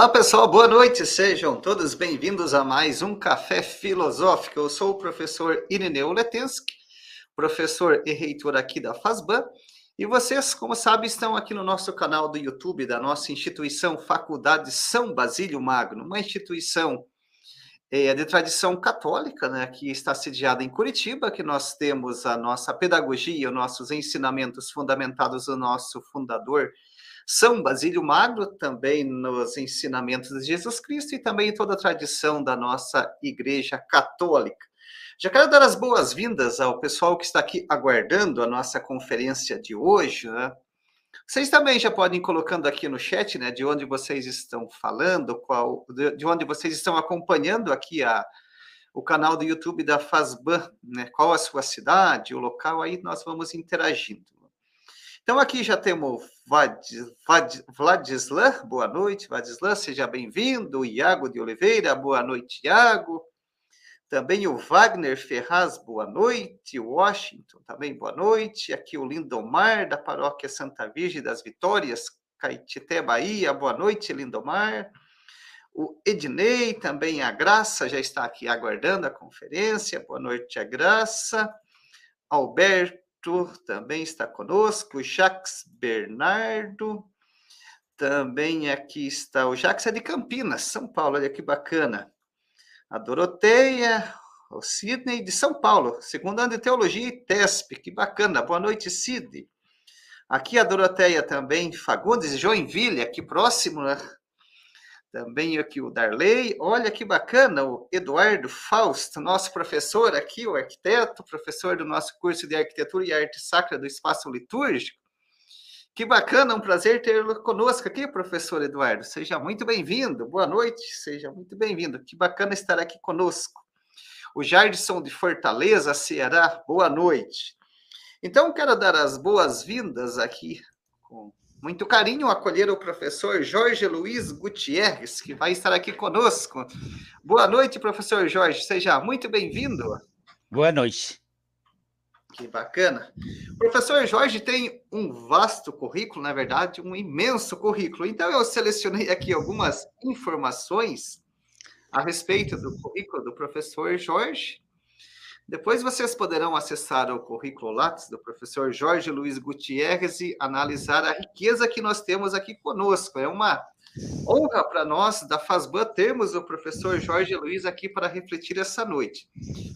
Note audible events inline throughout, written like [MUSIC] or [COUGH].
Olá, pessoal, boa noite. Sejam todos bem-vindos a mais um Café Filosófico. Eu sou o professor Irineu Letensky, professor e reitor aqui da FASBAN. E vocês, como sabem, estão aqui no nosso canal do YouTube da nossa instituição Faculdade São Basílio Magno, uma instituição é de tradição católica, né, que está sediada em Curitiba, que nós temos a nossa pedagogia, os nossos ensinamentos fundamentados no nosso fundador, São Basílio Magno, também nos ensinamentos de Jesus Cristo e também em toda a tradição da nossa Igreja Católica. Já quero dar as boas-vindas ao pessoal que está aqui aguardando a nossa conferência de hoje, né? Vocês também já podem ir colocando aqui no chat, né, de onde vocês estão falando, qual, de onde vocês estão acompanhando aqui a, o canal do YouTube da Fazban, né, qual a sua cidade, o local, aí nós vamos interagindo. Então aqui já temos Vlad, Vlad, Vladislan, boa noite, Vladislan, seja bem-vindo, Iago de Oliveira, boa noite, Iago. Também o Wagner Ferraz, boa noite. Washington, também boa noite. Aqui o Lindomar, da paróquia Santa Virgem das Vitórias, Caetité, Bahia. Boa noite, Lindomar. O Ednei, também a Graça, já está aqui aguardando a conferência. Boa noite, a Graça. Alberto também está conosco. Jacques Bernardo. Também aqui está o Jacques é de Campinas, São Paulo. Olha que bacana a Doroteia, o Sidney de São Paulo, segundo ano de Teologia e TESP, que bacana. Boa noite, Sidney. Aqui a Doroteia também, Fagundes, Joinville, aqui próximo, né? Também aqui o Darley, olha que bacana, o Eduardo Fausto, nosso professor aqui, o arquiteto, professor do nosso curso de Arquitetura e Arte Sacra do Espaço Litúrgico. Que bacana, um prazer tê-lo conosco aqui, professor Eduardo. Seja muito bem-vindo. Boa noite, seja muito bem-vindo. Que bacana estar aqui conosco. O Jardson de Fortaleza, Ceará, boa noite. Então, quero dar as boas-vindas aqui, com muito carinho, acolher o professor Jorge Luiz Gutierrez, que vai estar aqui conosco. Boa noite, professor Jorge, seja muito bem-vindo. Boa noite. Que bacana. O professor Jorge tem um vasto currículo, na verdade, um imenso currículo. Então, eu selecionei aqui algumas informações a respeito do currículo do professor Jorge. Depois vocês poderão acessar o currículo Lattes do professor Jorge Luiz Gutierrez e analisar a riqueza que nós temos aqui conosco. É uma honra para nós da FASBAN termos o professor Jorge Luiz aqui para refletir essa noite.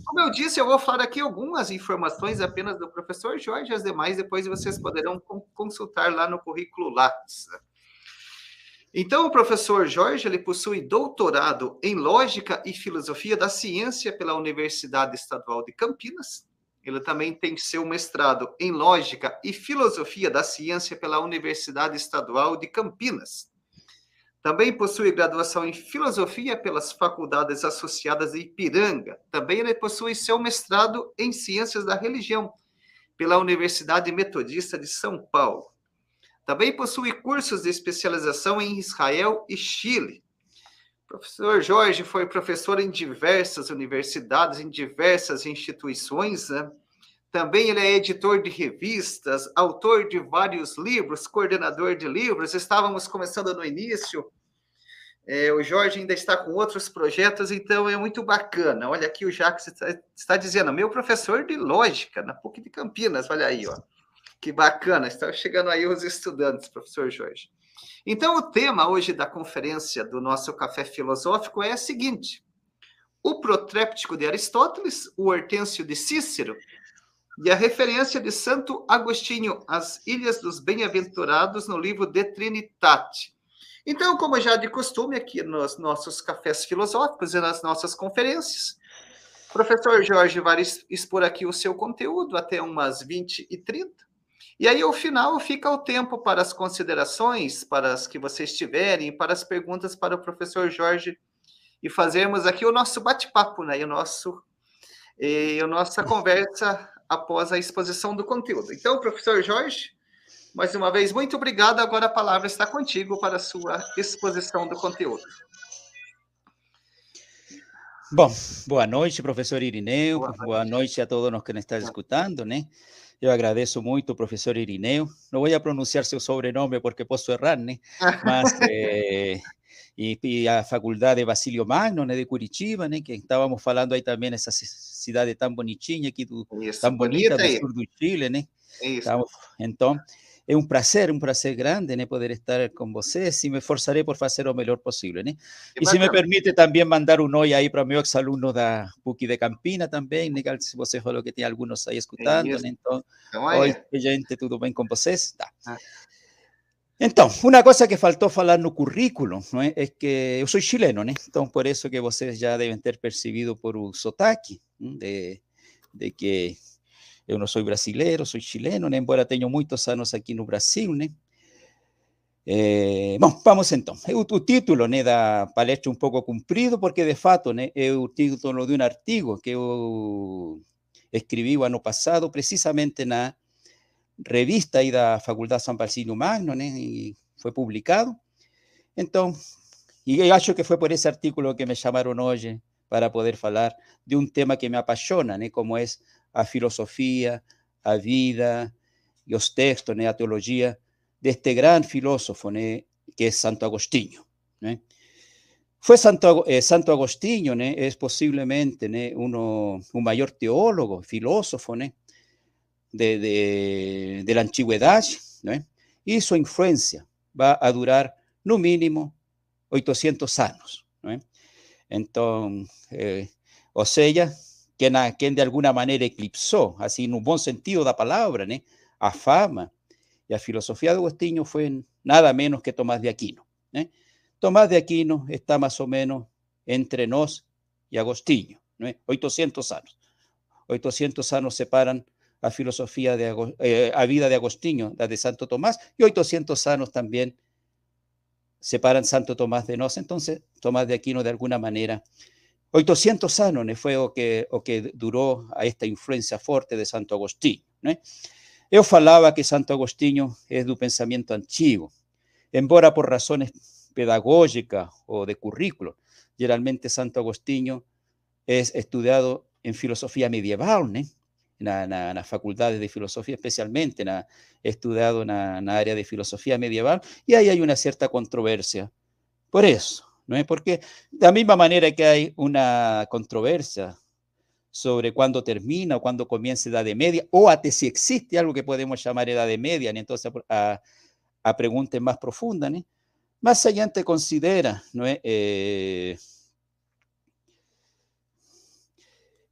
Como eu disse, eu vou falar aqui algumas informações apenas do professor Jorge, as demais depois vocês poderão consultar lá no currículo Lattes. Então, o professor Jorge ele possui doutorado em Lógica e Filosofia da Ciência pela Universidade Estadual de Campinas. Ele também tem seu mestrado em Lógica e Filosofia da Ciência pela Universidade Estadual de Campinas. Também possui graduação em filosofia pelas faculdades associadas de Ipiranga. Também ele possui seu mestrado em ciências da religião pela Universidade Metodista de São Paulo. Também possui cursos de especialização em Israel e Chile. O professor Jorge foi professor em diversas universidades, em diversas instituições, né? Também ele é editor de revistas, autor de vários livros, coordenador de livros. Estávamos começando no início. É, o Jorge ainda está com outros projetos, então é muito bacana. Olha aqui o Jacques está, está dizendo, meu professor de lógica na PUC de Campinas, olha aí, ó. Que bacana, estão chegando aí os estudantes, professor Jorge. Então, o tema hoje da conferência do nosso café filosófico é o seguinte: o protréptico de Aristóteles, o Hortêncio de Cícero e a referência de Santo Agostinho às Ilhas dos Bem-Aventurados no livro De Trinitate. Então, como já de costume aqui nos nossos cafés filosóficos e nas nossas conferências, o professor Jorge vai expor aqui o seu conteúdo até umas 20 e 30. E aí, ao final, fica o tempo para as considerações, para as que vocês tiverem, para as perguntas para o professor Jorge e fazermos aqui o nosso bate-papo, né? E o nosso, e a nossa conversa após a exposição do conteúdo. Então, professor Jorge, mais uma vez, muito obrigado. Agora a palavra está contigo para a sua exposição do conteúdo. Bom, boa noite, professor Irineu. Boa noite, boa noite a todos os que nos estão escutando, né? Eu agradeço muito, professor Irineu. Não vou pronunciar seu sobrenome porque posso errar, né? Mas [LAUGHS] eh, y, a Facultad de Basilio Magno, de Curitiba, que estábamos hablando ahí también esa ciudad tan bonitinha aqui, tan bonita del sur de Chile, né? entonces, es un placer, un placer grande poder estar con ustedes y me esforzaré por hacer lo mejor posible. Y si me permite también mandar un hoy ahí para mis alumnos de PUC de Campina también, si você falou que tiene algunos ahí escuchando, entonces, hoy, gente, tudo bem con vocês? Ah. Entonces, una cosa que faltó hablar no currículo es que yo soy chileno, entonces por eso que ustedes ya deben ter percibido por un sotaque de, de que yo no soy brasileiro, soy chileno, embora tenha muchos años aquí no Brasil, né? Eh, vamos entonces. O, título né, da palestra un poco cumprido, porque de fato né, é o título de un artigo que eu escrevi o ano passado, precisamente na revista aí da Faculdade São Paulo Magno, né, e foi publicado. Então, e acho que foi por esse artículo que me chamaram hoje para poder falar de um tema que me apaixona, né, como é a filosofía, a vida y los textos, a teología de este gran filósofo que es Santo Agostinho. Fue Santo, eh, Santo Agostinho, es posiblemente uno, un mayor teólogo, filósofo de, de, la antigüedad, y su influencia va a durar no mínimo 800 años. Entonces, eh, o sea, quien, quien de alguna manera eclipsó, así en un buen sentido la palabra, ¿no? a fama y a filosofía de Agostinho fue nada menos que Tomás de Aquino. ¿no? Tomás de Aquino está más o menos entre nos y Agostinho, ¿no? 800 años. 800 años separan a filosofía de eh, a vida de Agostinho, la de Santo Tomás, y 800 años también separan Santo Tomás de nos. Entonces, Tomás de Aquino de alguna manera 800 años fue o que, o que duró a esta influencia fuerte de Santo Agostinho. Yo falaba que Santo Agostinho es de pensamiento antiguo, embora por razones pedagógicas o de currículo. Generalmente Santo Agostinho es estudiado en filosofía medieval, ¿no? en las facultades de filosofía especialmente, he estudiado en la área de filosofía medieval, y ahí hay una cierta controversia. Por eso, ¿no? Porque de la misma manera que hay una controversia sobre cuándo termina o cuándo comienza Edad de Media, o hasta si existe algo que podemos llamar Edad de Media, ¿no? entonces a, a, preguntas más profundas, ¿no? más allá te considera ¿no? Eh,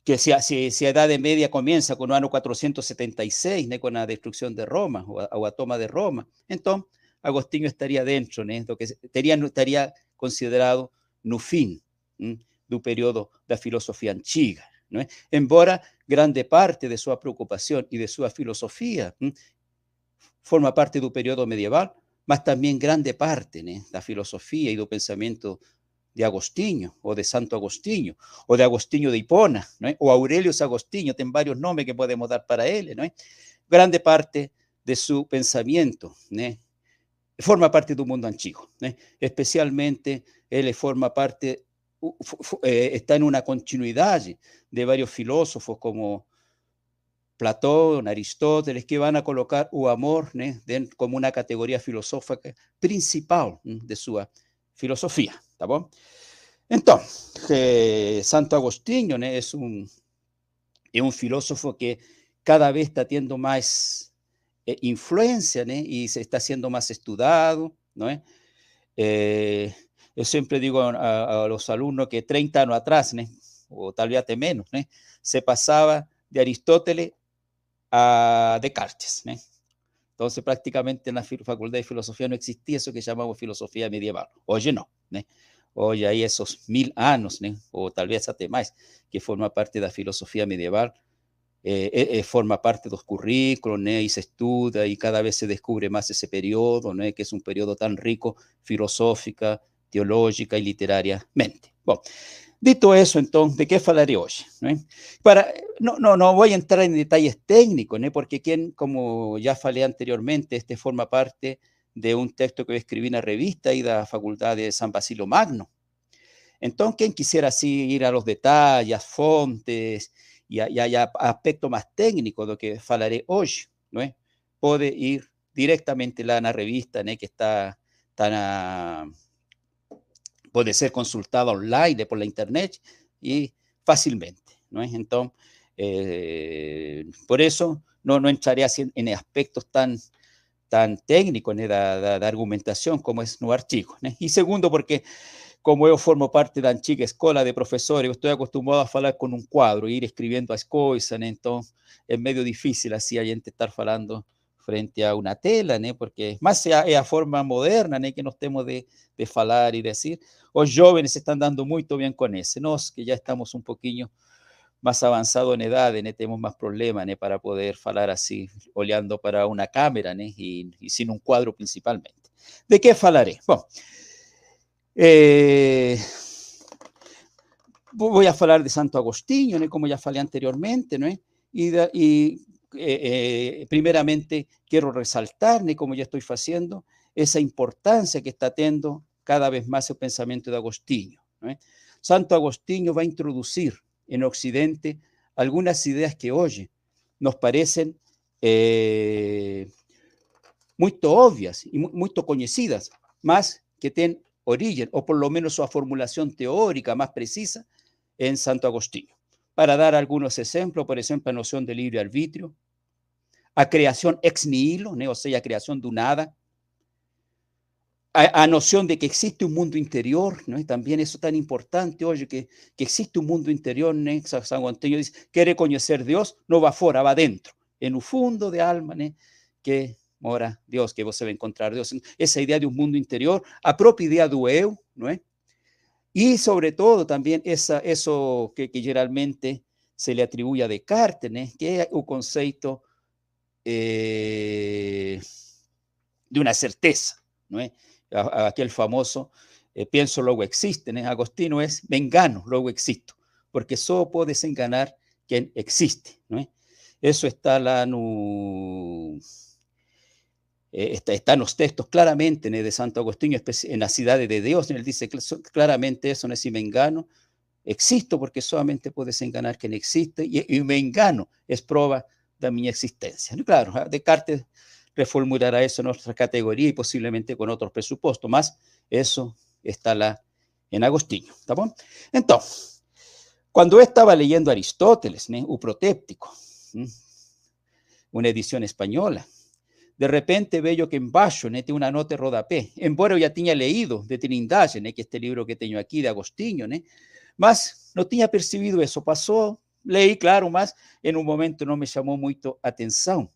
que si, si, si, Edad de Media comienza con el año 476, ¿no? con la destrucción de Roma o, a, la toma de Roma, entonces Agostinho estaría dentro, ¿no? Lo que estaría, estaría considerado no fin del periodo de la filosofía antigua. Embora grande parte de su preocupación y de su filosofía forma parte del periodo medieval, mas también grande parte de la filosofía y del pensamiento de Agostinho, o de Santo Agostinho, o de Agostinho de Hipona, o Aurelio Agostinho, tiene varios nombres que podemos dar para él. Grande parte de su pensamiento forma parte del mundo antiguo, especialmente él forma parte, eh, está en una continuidad de varios filósofos como Platón, Aristóteles, que van a colocar el amor como una categoría filosófica principal de su filosofía. ¿está Entonces, eh, Santo Agostinho es, un, es un filósofo que cada vez está teniendo más eh, influencia y se está haciendo más estudiado. ¿no? Eh, yo siempre digo a, los alumnos que 30 años atrás, o tal vez menos, se pasaba de Aristóteles a Descartes. Entonces prácticamente en la Facultad de Filosofía no existía eso que llamamos filosofía medieval. Hoy no. Hoy hay esos mil años, o tal vez hasta más, que forma parte de la filosofía medieval, eh, eh, eh, forma parte de los currículos y se estudia y cada vez se descubre más ese periodo, que es un periodo tan rico filosófica, teológica y literariamente. Bueno, Dito eso, entonces, ¿de qué hablaré hoy? Para, no, no, no voy a entrar en detalles técnicos, porque quien, como ya falé anteriormente, este forma parte de un texto que escribí en la revista y de la Facultad de San Basilio Magno. Entonces, quien quisiera así ir a los detalles, fontes, y hay aspecto más técnico de lo que hablaré hoy, ¿no? puede ir directamente a la revista ¿no? que está, está puede ser consultada online por la internet fácilmente, ¿no es? Entonces, eh, por eso no, no entraré así en, aspectos tan, tan técnicos de, de, argumentación como es no archivo. Y segundo, porque como yo formo parte de la chica escuela de profesores, estoy acostumbrado a hablar con un cuadro, ir escribiendo las cosas, entonces es medio difícil así a gente estar hablando frente a una tela, ¿no? porque más es a forma moderna que nos temos de, de falar y decir. Los jóvenes están dando muy bien con ese, nós que ya estamos un poquito más avanzado en edad, ¿no? tenemos más problemas para poder falar así, olhando para una cámara y, y sin un cuadro principalmente. ¿De qué falaré? Bueno, eh, voy a hablar de Santo Agostinho, como ya falei anteriormente, y, y eh, eh, primeramente quiero resaltar, como ya estoy haciendo, esa importancia que está teniendo cada vez más el pensamiento de Agostinho. Santo Agostinho va a introducir en Occidente algunas ideas que hoy nos parecen eh, muy obvias y muy, conocidas, más que tienen origen, o por lo menos su formulación teórica más precisa, en Santo Agostinho. Para dar algunos ejemplos, por ejemplo, la noción de libre arbitrio, a creación ex nihilo, o sea, a creación de nada, a, noción de que existe un mundo interior, ¿no? también eso tan importante hoy, que, que existe un mundo interior, ¿no? San Agustín dice, quiere conocer Dios, no va fuera, va dentro, en un fondo de alma, ¿no? que mora Dios, que você va a encontrar Dios. Esa idea de un mundo interior, a propia idea do eu, ¿no? Y sobre todo también esa, eso que, que geralmente se le atribuye a Descartes, que es el concepto eh, de una certeza, ¿no? Aquel famoso eh, pienso luego existe, ¿no? Agostino es me luego existo, porque solo puedes enganar quien existe, ¿no? Eso está la no eh, está, está, en los textos claramente de Santo Agustín, en la ciudad de Dios, él dice claramente eso, no es si me engano, existo porque solamente puedes enganar quien existe, y, me engano es prueba de mi existencia. Claro, ah, Descartes reformulará eso en otra categoría y posiblemente con otros presupuestos, más eso está la, en Agostinho, ¿está bueno? Entonces, cuando estaba leyendo Aristóteles, ¿no? o Protéptico, una edición española, de repente veo que embaixo né, tem uma nota rodapé, embora já tinha leído de Trindade, né, que este libro que tenho aqui de Agostinho, né, mas não tinha percebido isso, passou, leí, claro, mas em um momento não me chamou muito atenção,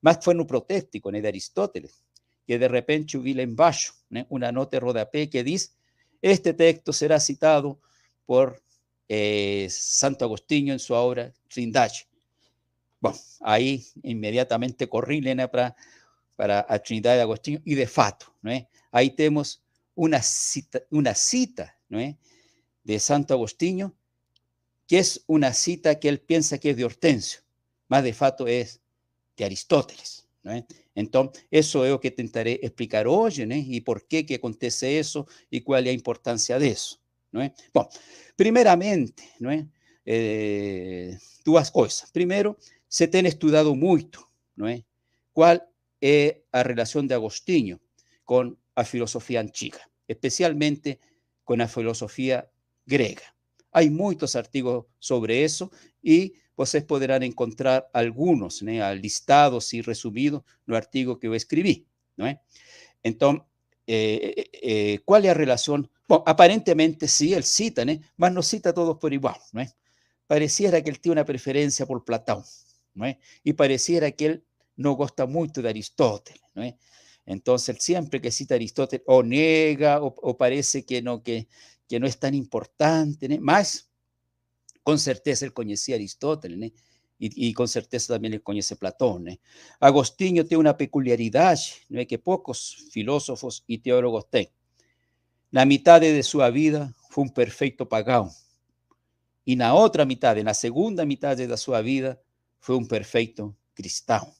mas foi no protéstico né, de Aristóteles, que de repente lá embaixo né, uma nota rodapé que diz, este texto será citado por eh, Santo Agostinho em sua obra Trindade. Bom, aí imediatamente corri né, para para a Trinidad de Agostinho y de fato, ¿no ahí tenemos una cita, una cita ¿no de Santo Agostinho, que es una cita que él piensa que es de Hortensio, más de fato es de Aristóteles. ¿no Entonces, eso es lo que intentaré explicar hoy, ¿no? y por qué que acontece eso y cuál es la importancia de eso. ¿no Bueno, primeramente, ¿no eh, dos cosas. Primero, se tiene estudiado mucho, ¿no cuál es la relación de Agostinho con la filosofía antigua, especialmente con la filosofía griega. Hay muchos artículos sobre eso y ustedes podrán encontrar algunos listados y resumidos el artículo que yo escribí. ¿no? Entonces, eh, eh, eh, ¿cuál es la relación? Bueno, aparentemente sí, él cita, ¿no? mas no cita todos por igual. ¿no? Pareciera que él tiene una preferencia por Platón. ¿no? Y pareciera que él no gosta mucho de Aristóteles. ¿no? Entonces, siempre que cita Aristóteles, o niega, o, parece que no, que, que no es tan importante, ¿no? más con certeza él conocía a Aristóteles, ¿no? y, y, con certeza también él conoce Platón. ¿no? Agostinho tiene una peculiaridad ¿no? que pocos filósofos y teólogos tienen. La mitad de su vida fue un perfecto pagano. Y la otra mitad, en la segunda mitad de su vida, fue un perfecto cristiano.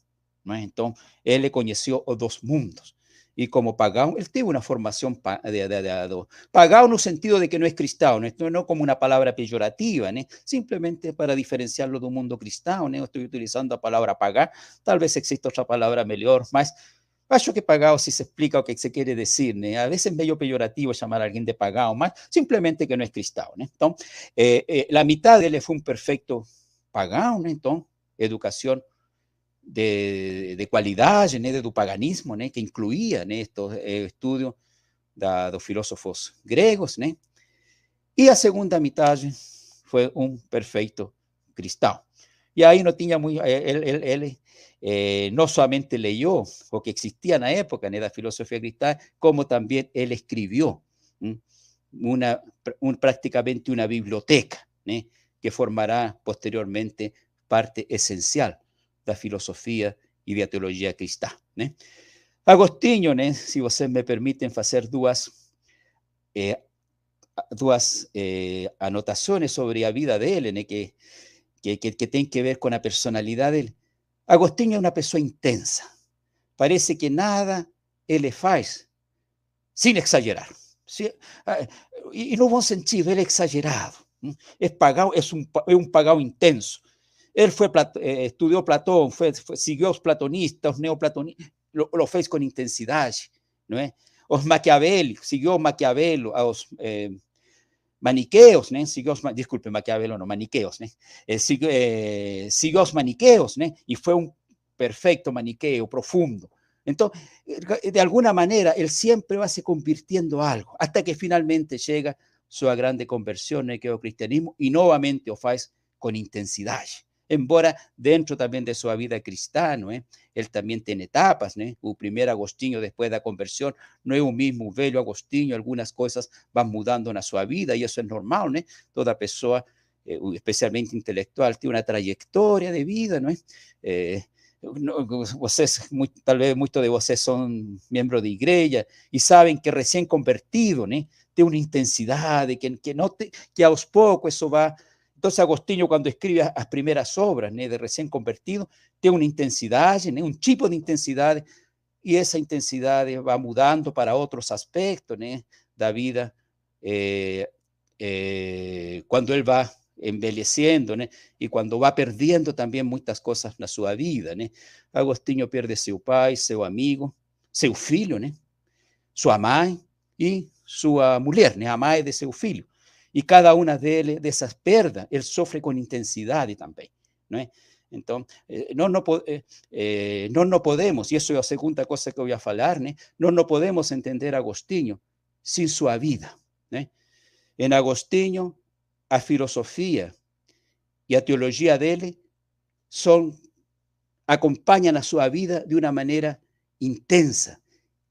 Entonces, él le conoció los dos mundos. Y como pagano, él tuvo una formación de, de, de, pagano en el sentido de que no es cristiano, esto no como una palabra peyorativa, simplemente para diferenciarlo de un mundo cristiano. Estoy utilizando la palabra pagar, tal vez exista otra palabra mejor, más Acho que pagado si se explica o que se quiere decir, né? A veces es medio peyorativo llamar a alguien de pagado, más simplemente que no es cristão, né? Entonces, eh, eh, la mitad de él fue un perfecto pagado, né? Entonces, educación de, de qualidade, né, do paganismo, né, que incluía né, estos eh, estudios da, dos filósofos gregos, né? E a segunda metade foi um perfeito cristão. E aí não tinha muito, ele, ele, ele eh, leyó o que existia na época né, da filosofia cristã, como também ele escreveu uma, un, prácticamente uma biblioteca, que formará posteriormente parte essencial da filosofia e da teologia cristã. Né? Agostinho, né, se vocês me permitem fazer duas, eh, duas eh, anotações sobre a vida dele, né, que, que, que, que tem que ver com a personalidade dele. Agostinho é uma pessoa intensa. Parece que nada ele faz sem exagerar. E no bom sentido, ele é exagerado. É, pagão, é, um, é um pagão intenso. Él fue, eh, estudió Platón, fue, siguió los platonistas, los neoplatonistas, lo, lo fez con intensidad, ¿no es? Os Maquiavelo, siguió Maquiavelo, a los eh, maniqueos, ¿no? Siguió, disculpe, Maquiavelo, no, maniqueos, ¿no? Eh, siguió, eh, siguió los maniqueos, ¿no? Y fue un perfecto maniqueo, profundo. Entonces, de alguna manera, él siempre va se convirtiendo algo, hasta que finalmente llega su grande conversión en el cristianismo y nuevamente lo hace con intensidad embora dentro también de su vida ¿eh? él también tiene etapas, ¿no? El primer Agostinho después de la conversión no es un mismo velho Agostinho, algunas cosas van mudando en su vida y eso es normal, ¿no? Toda persona, eh, especialmente intelectual, tiene una trayectoria de vida, ¿no? Eh, tal vez muchos de ustedes son miembros de iglesia y saben que recién convertido, ¿no? Tiene una intensidad, de que, que, no te, que a los pocos eso va entonces Agostinho cuando escribe las primeras obras de recién convertido, tiene una intensidad, un tipo de intensidad, y esa intensidad va mudando para otros aspectos de la vida eh, eh, cuando él va envejeciendo y cuando va perdiendo también muchas cosas en su vida. Agostinho pierde su pai, su amigo, su filho, su mãe y su mujer, a mãe de su filho. Y cada una de, de esas perdas, él sufre con intensidad también. ¿no es? Entonces, eh, no, no, eh, eh, podemos, y eso es la segunda cosa que voy a hablar, no, no podemos entender Agostinho sin su vida. En Agostinho, a filosofía y a teología de él son, acompañan a su vida de una manera intensa,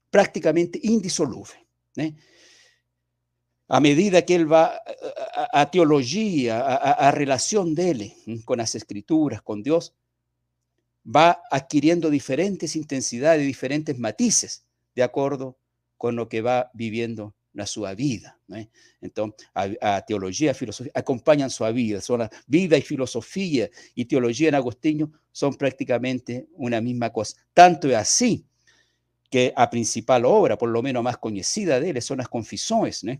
prácticamente indisoluble a medida que él va a, teología, a, relación de él con las escrituras, con Dios, va adquiriendo diferentes intensidades, diferentes matices, de acuerdo con lo que va viviendo en su vida. Entonces, a, teología, filosofía, acompañan su vida. Son la vida y filosofía y teología en Agostinho son prácticamente una misma cosa. Tanto es así que a principal obra, por lo menos más conocida de él, son las confesiones, ¿no?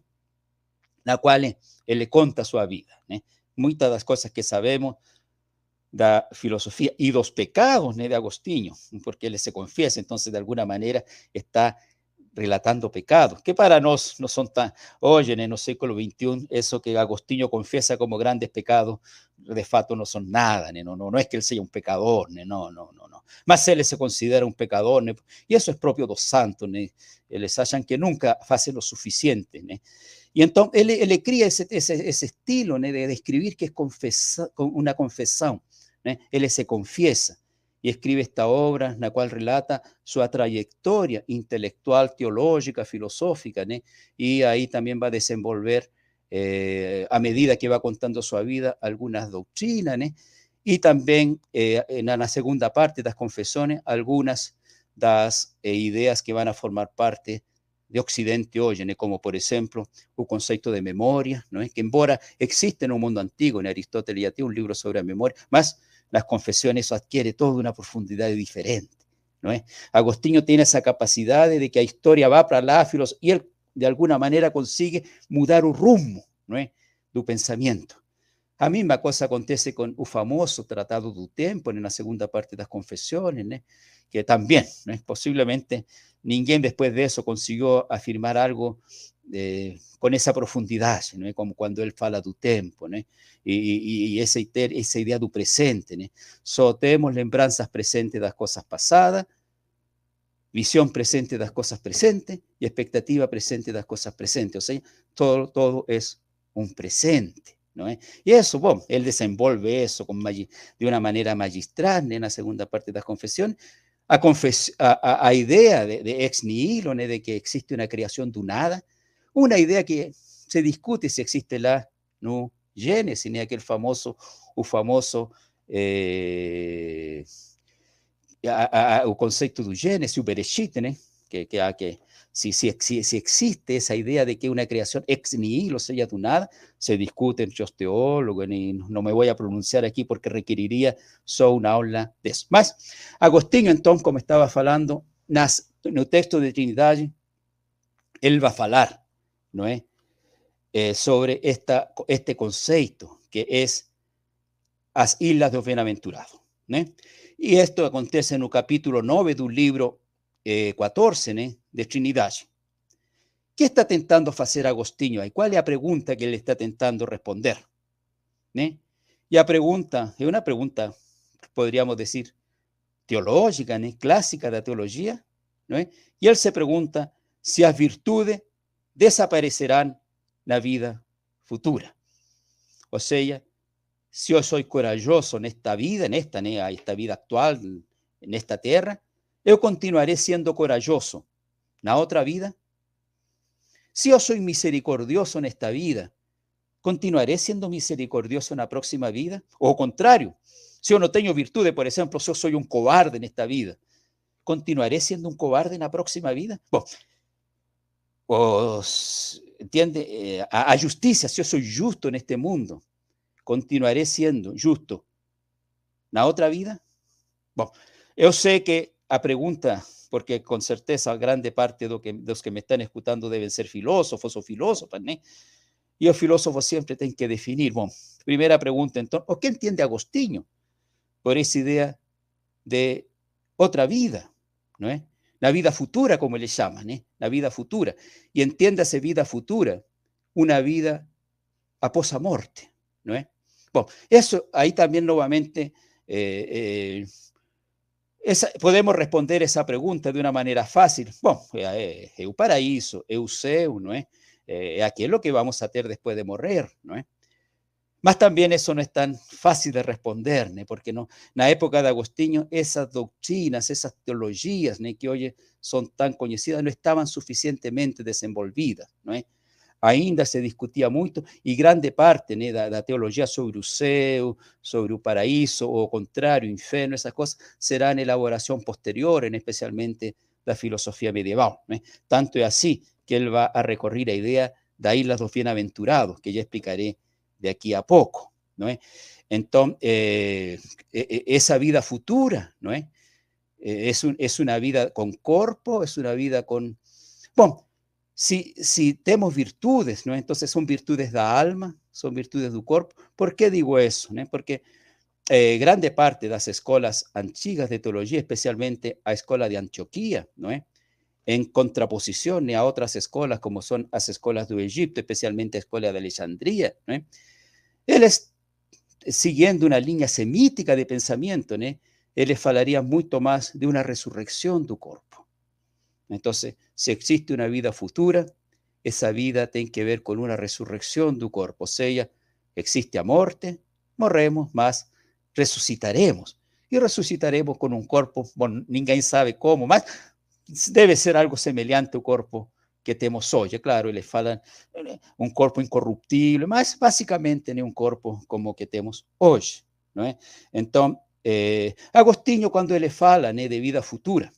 La cual él le conta su vida. Muchas de las cosas que sabemos la filosofía y los pecados de Agostinho, porque él se confiesa, entonces de alguna manera está relatando pecados, que para nos no son tan, oye, en el siglo XXI, eso que Agostinho confiesa como grandes pecados, de facto no son nada, no, no, no es que él sea un pecador, no, no, no, no. Más él se considera un pecador, y eso es propio dos santos, les hallan que nunca hacen lo suficiente. Y entonces él, él cría ese, estilo de, de, escribir que es una confesión. Él se confiesa y escribe esta obra en la cual relata su trayectoria intelectual, teológica, filosófica, y ahí también va a desenvolver, eh, a medida que va contando su vida, algunas doctrinas, y también eh, en la segunda parte de las confesiones, algunas de las eh, ideas que van a formar parte de Occidente hoy, como por ejemplo un concepto de memoria, ¿no? que embora existe en un mundo antiguo, en Aristóteles ya tiene un libro sobre memoria, más las confesiones adquiere toda una profundidad diferente. ¿no es? Agostinho tiene esa capacidad de que la historia va para la y él de alguna manera consigue mudar un rumbo ¿no es? del pensamiento. A misma cosa acontece con el famoso Tratado do Tempo, en la segunda parte de las confesiones, que también, ¿no? posiblemente, ninguém después de eso consiguió afirmar algo eh, con esa profundidad, ¿no? como cuando él fala do tempo, y, y, esa, esa idea do presente. ¿no? Só temos lembranzas presentes de las cosas pasadas, visión presente de las cosas presentes y expectativa presente de las cosas presentes. O sea, todo, todo es un presente. Y eso, bueno, él desenvolve eso con de una manera magistral en la segunda parte de la confesión, a, a, a, idea de, ex nihilo, de que existe una creación de nada, una idea que se discute si existe la no génesis, ni aquel famoso, o famoso eh, o concepto de génesis, o bereshit, que, que, que si, si, si, existe esa idea de que una creación ex nihilo, sea de nada, se discute entre los teólogos, y no me voy a pronunciar aquí porque requeriría solo una aula de eso. Mas, Agostinho, entonces, como estaba falando, nas, no texto de Trinidad, él va a falar, ¿no es? Eh, sobre esta, este concepto que es las islas de los bienaventurados. ¿no? Y esto acontece en el capítulo 9 de un libro eh, 14 né, de Trinidade. que está tentando fazer Agostinho aí? Qual é a pergunta que ele está tentando responder? Né? E a pergunta é uma pergunta, poderíamos dizer, teológica, né? clássica da teologia. Não é? E ele se pergunta se as virtudes desaparecerão na vida futura. Ou seja, se eu sou corajoso nesta vida, nesta, né, esta vida actual, nesta terra, yo continuaré siendo corajoso. ¿La otra vida? Si yo soy misericordioso en esta vida, ¿continuaré siendo misericordioso en la próxima vida? O contrario, si yo no tengo virtudes, por ejemplo, si yo soy un cobarde en esta vida, ¿continuaré siendo un cobarde en la próxima vida? o, ¿entiende? Eh, a, justicia, si yo soy justo en este mundo, ¿continuaré siendo justo en la otra vida? Bueno, yo sé que a pregunta, porque con certeza grande parte de, que, los que me están escuchando deben ser filósofos o filósofas, ¿no? Y los filósofos siempre tienen que definir, bueno, primera pregunta entonces, ¿o qué entiende Agostinho por esa idea de otra vida, ¿no es? La vida futura, como le llaman, ¿eh? la vida futura. Y entiéndase vida futura, una vida a posa muerte, ¿no es? Bueno, eso ahí también nuevamente eh, eh, podemos responder esa pregunta de una manera fácil. Bueno, es el paraíso, eu seu, ¿no es? Eh, aquí es lo que vamos a hacer después de morir, ¿no es? Más también eso no es tan fácil de responder, ¿no? porque no, la época de Agostinho esas doctrinas, esas teologías ¿no? que hoy son tan conocidas no estaban suficientemente desenvolvidas, ¿no es? Ainda se discutía mucho y grande parte de la teología sobre el céu, sobre el paraíso o contrario, inferno, esas cosas serán elaboración posterior, en especialmente la filosofía medieval. Tanto es así que él va a recorrer la idea de islas los bienaventurados, que ya explicaré de aquí a poco. ¿no Entonces, eh, e, e, esa vida futura, ¿no? Eh, es una vida con cuerpo, es una vida con... Bueno, si, si tenemos virtudes, ¿no? entonces son virtudes da alma, son virtudes del cuerpo. ¿Por qué digo eso? Porque eh, grande parte de las escuelas antiguas de teología, especialmente a escuela de Antioquía, ¿no? en contraposición a otras escuelas como son las escuelas de Egipto, especialmente la escuela de Alejandría. ¿no? Él es siguiendo una línea semítica de pensamiento, ¿no? él les hablaría mucho más de una resurrección del cuerpo. Entonces, si existe una vida futura, esa vida tiene que ver con una resurrección del cuerpo. O sea, existe a muerte, morremos, más resucitaremos. Y resucitaremos con un cuerpo, bueno, ninguém sabe cómo, más debe ser algo semejante al cuerpo que tenemos hoy. Claro, le falan eh, un cuerpo incorruptible, más básicamente un cuerpo como que tenemos hoy. ¿no? Entonces, eh, Agostinho, cuando le fala de vida futura,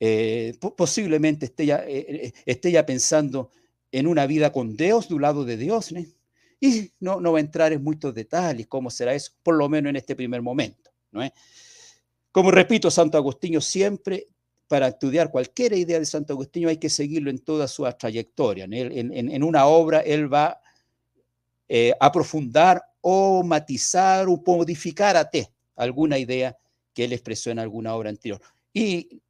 eh, posiblemente esté ya, eh, eh, esté ya, pensando en una vida con Dios, de un lado de Dios, y no, no va a entrar en muchos detalles cómo será eso, por lo menos en este primer momento. ¿no Como repito, Santo Agustín siempre, para estudiar cualquier idea de Santo Agustín hay que seguirlo en toda su trayectoria. En, en, una obra él va a aprofundar o matizar o modificar até alguna idea que ele expressou em alguma obra anterior. E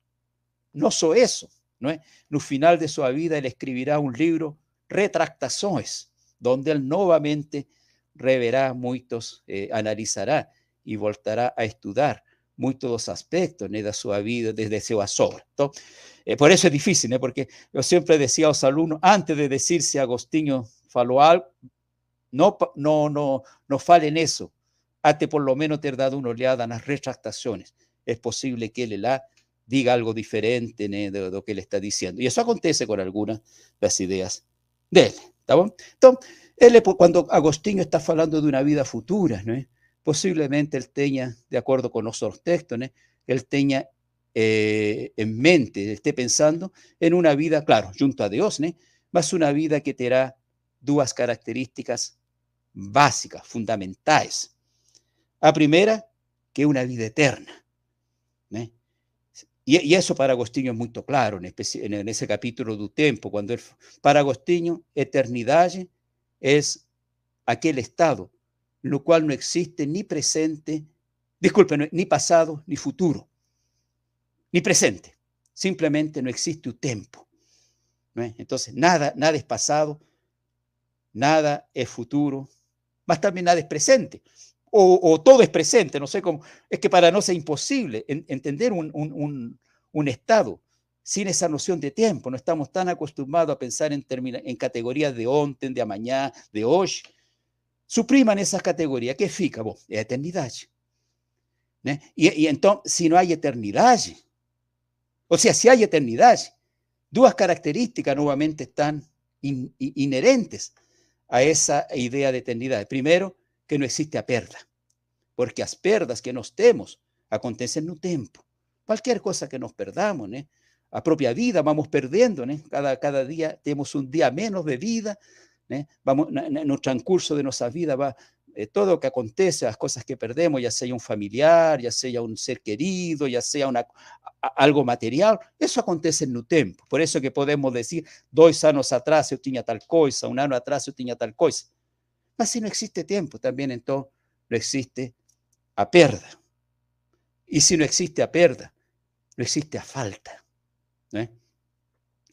não só isso, não é? No final de sua vida, ele escreverá um livro, Retractações, onde ele novamente reverá muitos, eh, analisará e voltará a estudar muitos dos aspectos né, da sua vida desde suas obras. Então, eh, por isso é difícil, né? porque eu sempre dizia aos alunos, antes de dizer se Agostinho falou algo, não, não, não, não fale nisso, até por lo menos ter dado uma olhada nas retractações. É possível que ele lá diga algo diferente né, de lo que ele está dizendo. E isso acontece com algumas das ideias dele, tá bom? Então, ele, quando Agostinho está falando de uma vida futura, né, possivelmente ele tenha, de acordo com nossos textos, né, ele tenha eh, en mente, esté pensando en una vida, claro, junto a Dios, ¿no? mas una vida que terá duas características básicas, fundamentales. A primera, que é uma vida eterna. Né? E, e, isso para Agostinho é muito claro, nesse capítulo do tempo, quando ele, para Agostinho, eternidade é aquele estado no qual não existe ni presente, disculpe, ni passado, ni futuro ni presente. Simplemente no existe un tiempo. Entonces, nada, nada es pasado, nada es futuro, más también nada es presente. O, todo es presente, no sé cómo. Es que para no ser imposible entender un, estado sin esa noción de tiempo. No estamos tan acostumbrados a pensar en, en categorías de ontem, de mañana, de hoy. Supriman esas categorías. ¿Qué fica? Bom, eternidad. Y, entonces, si no hay eternidad, o sea, si hay eternidad, dos características nuevamente están inherentes a esa idea de eternidad. Primero, que no existe a perda, porque las perdas que nos temos acontecen en un tiempo. Cualquier cosa que nos perdamos, ¿eh? a propia vida vamos perdiendo, ¿eh? cada, cada día tenemos un día menos de vida, ¿eh? vamos, el transcurso de nuestra vida va, eh, todo lo que acontece, las cosas que perdemos, ya sea un familiar, ya sea un ser querido, ya sea una, algo material, eso acontece en un tiempo. Por eso que podemos decir, dos años atrás yo tenía tal cosa, un año atrás yo tenía tal cosa. Si no existe tiempo, también entonces no existe a perda. Y si no existe a perda, no existe a falta. ¿eh?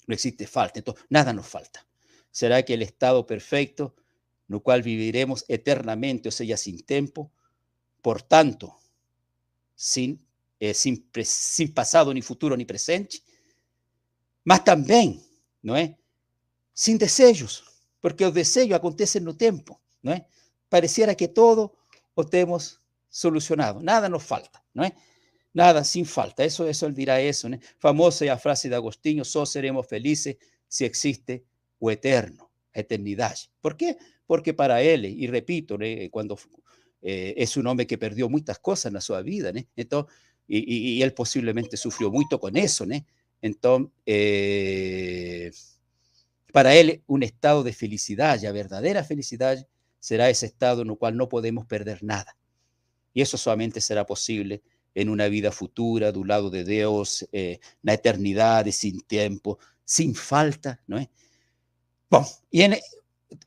No existe falta. Entonces, nada nos falta. Será que el estado perfecto no cual viviremos eternamente, o sea, sin tiempo, por tanto, sin, eh, sin, sin pasado, ni futuro, ni presente, mas também, não é? Sem desejos, porque o desejo acontece no tempo, não é? Pareciera que todo o temos solucionado, nada nos falta, não é? Nada sin falta, eso, eso él dirá eso, ¿no? Famosa é a frase de Agostinho, só seremos felizes se existe o eterno, a eternidade. Por quê? porque para él, y repito, cuando eh, es un hombre que perdió muchas cosas en su vida, entonces, y, él posiblemente sufrió mucho con eso, entonces, eh, para él un estado de felicidad, ya verdadera felicidad, será ese estado en el cual no podemos perder nada. Y eso solamente será posible en una vida futura, de un lado de Dios, eh, la eternidad, sin tiempo, sin falta, ¿no es? Bueno, y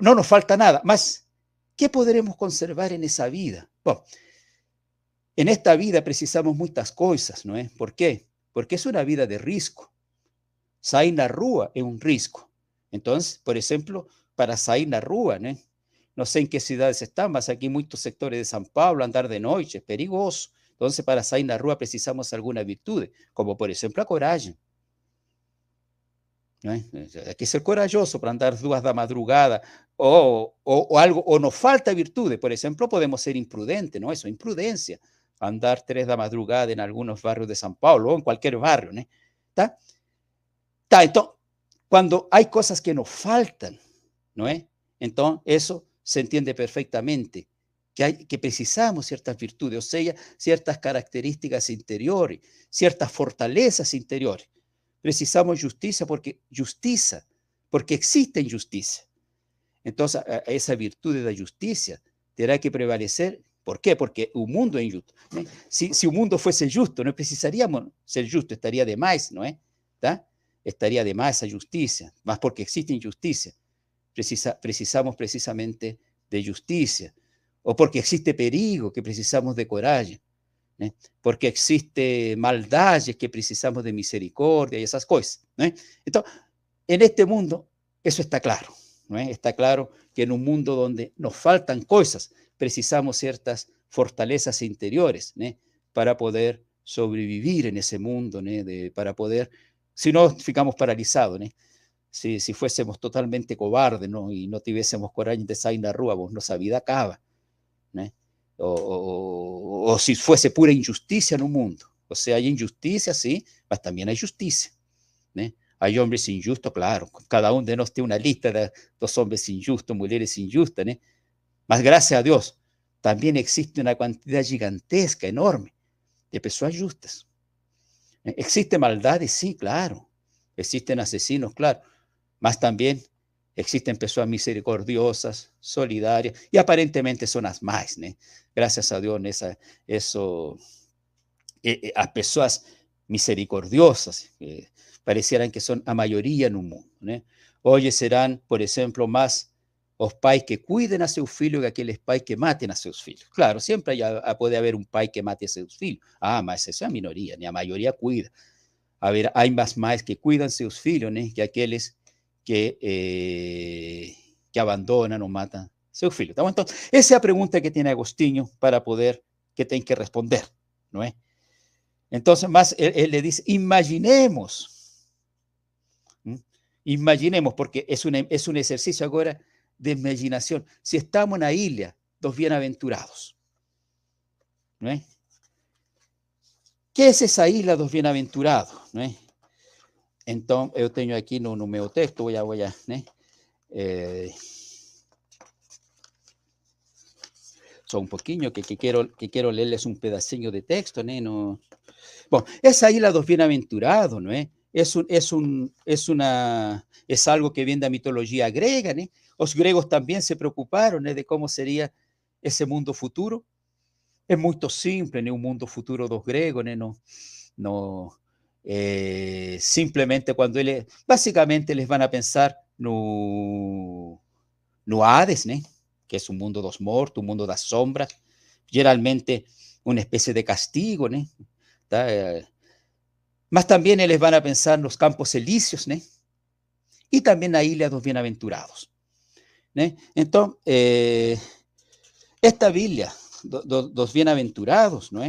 no nos falta nada, más, ¿qué podremos conservar en esa vida? Bueno, en esta vida precisamos muchas cosas, ¿no es? ¿Por qué? Porque es una vida de riesgo. Sair la rúa es un riesgo. Entonces, por ejemplo, para salir rúa, ¿no? No sé en qué ciudades están, mas aquí muchos sectores de San Pablo, andar de noche, es perigoso. Entonces, para salir la rúa precisamos alguna virtud, como por ejemplo a coragem. Hay que ser corajoso para andar duas da madrugada o, o, algo, o nos falta virtud. Por ejemplo, podemos ser imprudentes, ¿no? Eso, imprudencia. Andar tres da madrugada en algunos barrios de San Paulo o en cualquier barrio, ¿no? ¿Está? ¿Está? Entonces, cuando hay cosas que nos faltan, ¿no es? Entonces, eso se entiende perfectamente, que, hay, que precisamos ciertas virtudes, o sea, ciertas características interiores, ciertas fortalezas interiores precisamos justicia porque justicia, porque existe injusticia. Entonces, esa virtud de la justicia tendrá que prevalecer. ¿Por qué? Porque el mundo es injusto. Si, si el mundo fuese justo, no precisaríamos ser justo, estaría de más, ¿no es? Estaría de más esa justicia, más porque existe injusticia. Precisa, precisamos precisamente de justicia. o porque existe perigo que precisamos de coraje, ¿eh? porque existe maldades que precisamos de misericordia y esas cosas. ¿eh? Entonces, en este mundo, eso está claro. ¿no? Está claro que en un mundo donde nos faltan cosas, precisamos ciertas fortalezas interiores para poder sobrevivir en ese mundo, para poder, si no, ficamos paralizados. Si, si, fuésemos totalmente cobardes ¿no? y no tuviésemos coraje de sair na rua, vos, nuestra vida acaba. O, o, o, si fuese pura injusticia en un mundo. O sea, hay injusticia, sí, pero también hay justicia. Hay hombres injustos, claro. Cada uno de nosotros tiene una lista de dos hombres injustos, mujeres injustas. ¿no? Mas gracias a Dios, también existe una cantidad gigantesca, enorme, de personas justas. ¿Existe maldades? Sí, claro. Existen asesinos, claro. Mas también existen personas misericordiosas, solidarias, y aparentemente son las más, ¿no? Gracias a Dios, esa, eso, eh, eh, a personas misericordiosas, eh, parecieran que son a mayoría en un mundo. ¿no? Hoy serán, por ejemplo, más los pais que cuiden a sus hijos que aquellos pais que maten a sus hijos. Claro, siempre hay, puede haber un pai que mate a sus hijos. Ah, mas eso es a minoría, ni a mayoría cuida. A ver, hay más más que cuidan sus hijos ¿no? que aquellos que, eh, que abandonan o matan sus hijos. Entonces, esa es la pregunta que tiene Agostinho para poder, que tiene que responder, ¿no es? Entonces, más él, le dice, imaginemos, imaginemos, porque es un, es un ejercicio ahora de imaginación. Si estamos en la isla dos bienaventurados, ¿no es? ¿Qué es esa isla dos bienaventurados? ¿no es? Entonces, yo tengo aquí no, no meu texto, voy a, voy a, ¿no? Eh, son un poquillo que, que, quiero, que quiero leerles un pedacillo de texto, ¿no? no bueno, esa isla dos bienaventurados, ¿no es? Es, un, es, un, es, una, es algo que viene de la mitología griega, ¿no? Los griegos también se preocuparon ¿no? de cómo sería ese mundo futuro. Es muy simple, ¿no? Un mundo futuro dos griegos, ¿no? no, no eh, simplemente cuando él, básicamente les van a pensar no, no Hades, ¿no? que es un mundo dos mortos, un mundo das sombras, generalmente una especie de castigo, ¿no? Eh, más también les van a pensar los campos elíseos, ¿no? Y también la isla de los bienaventurados. ¿no? Entonces, eh, esta Biblia, dos bienaventurados, ¿no?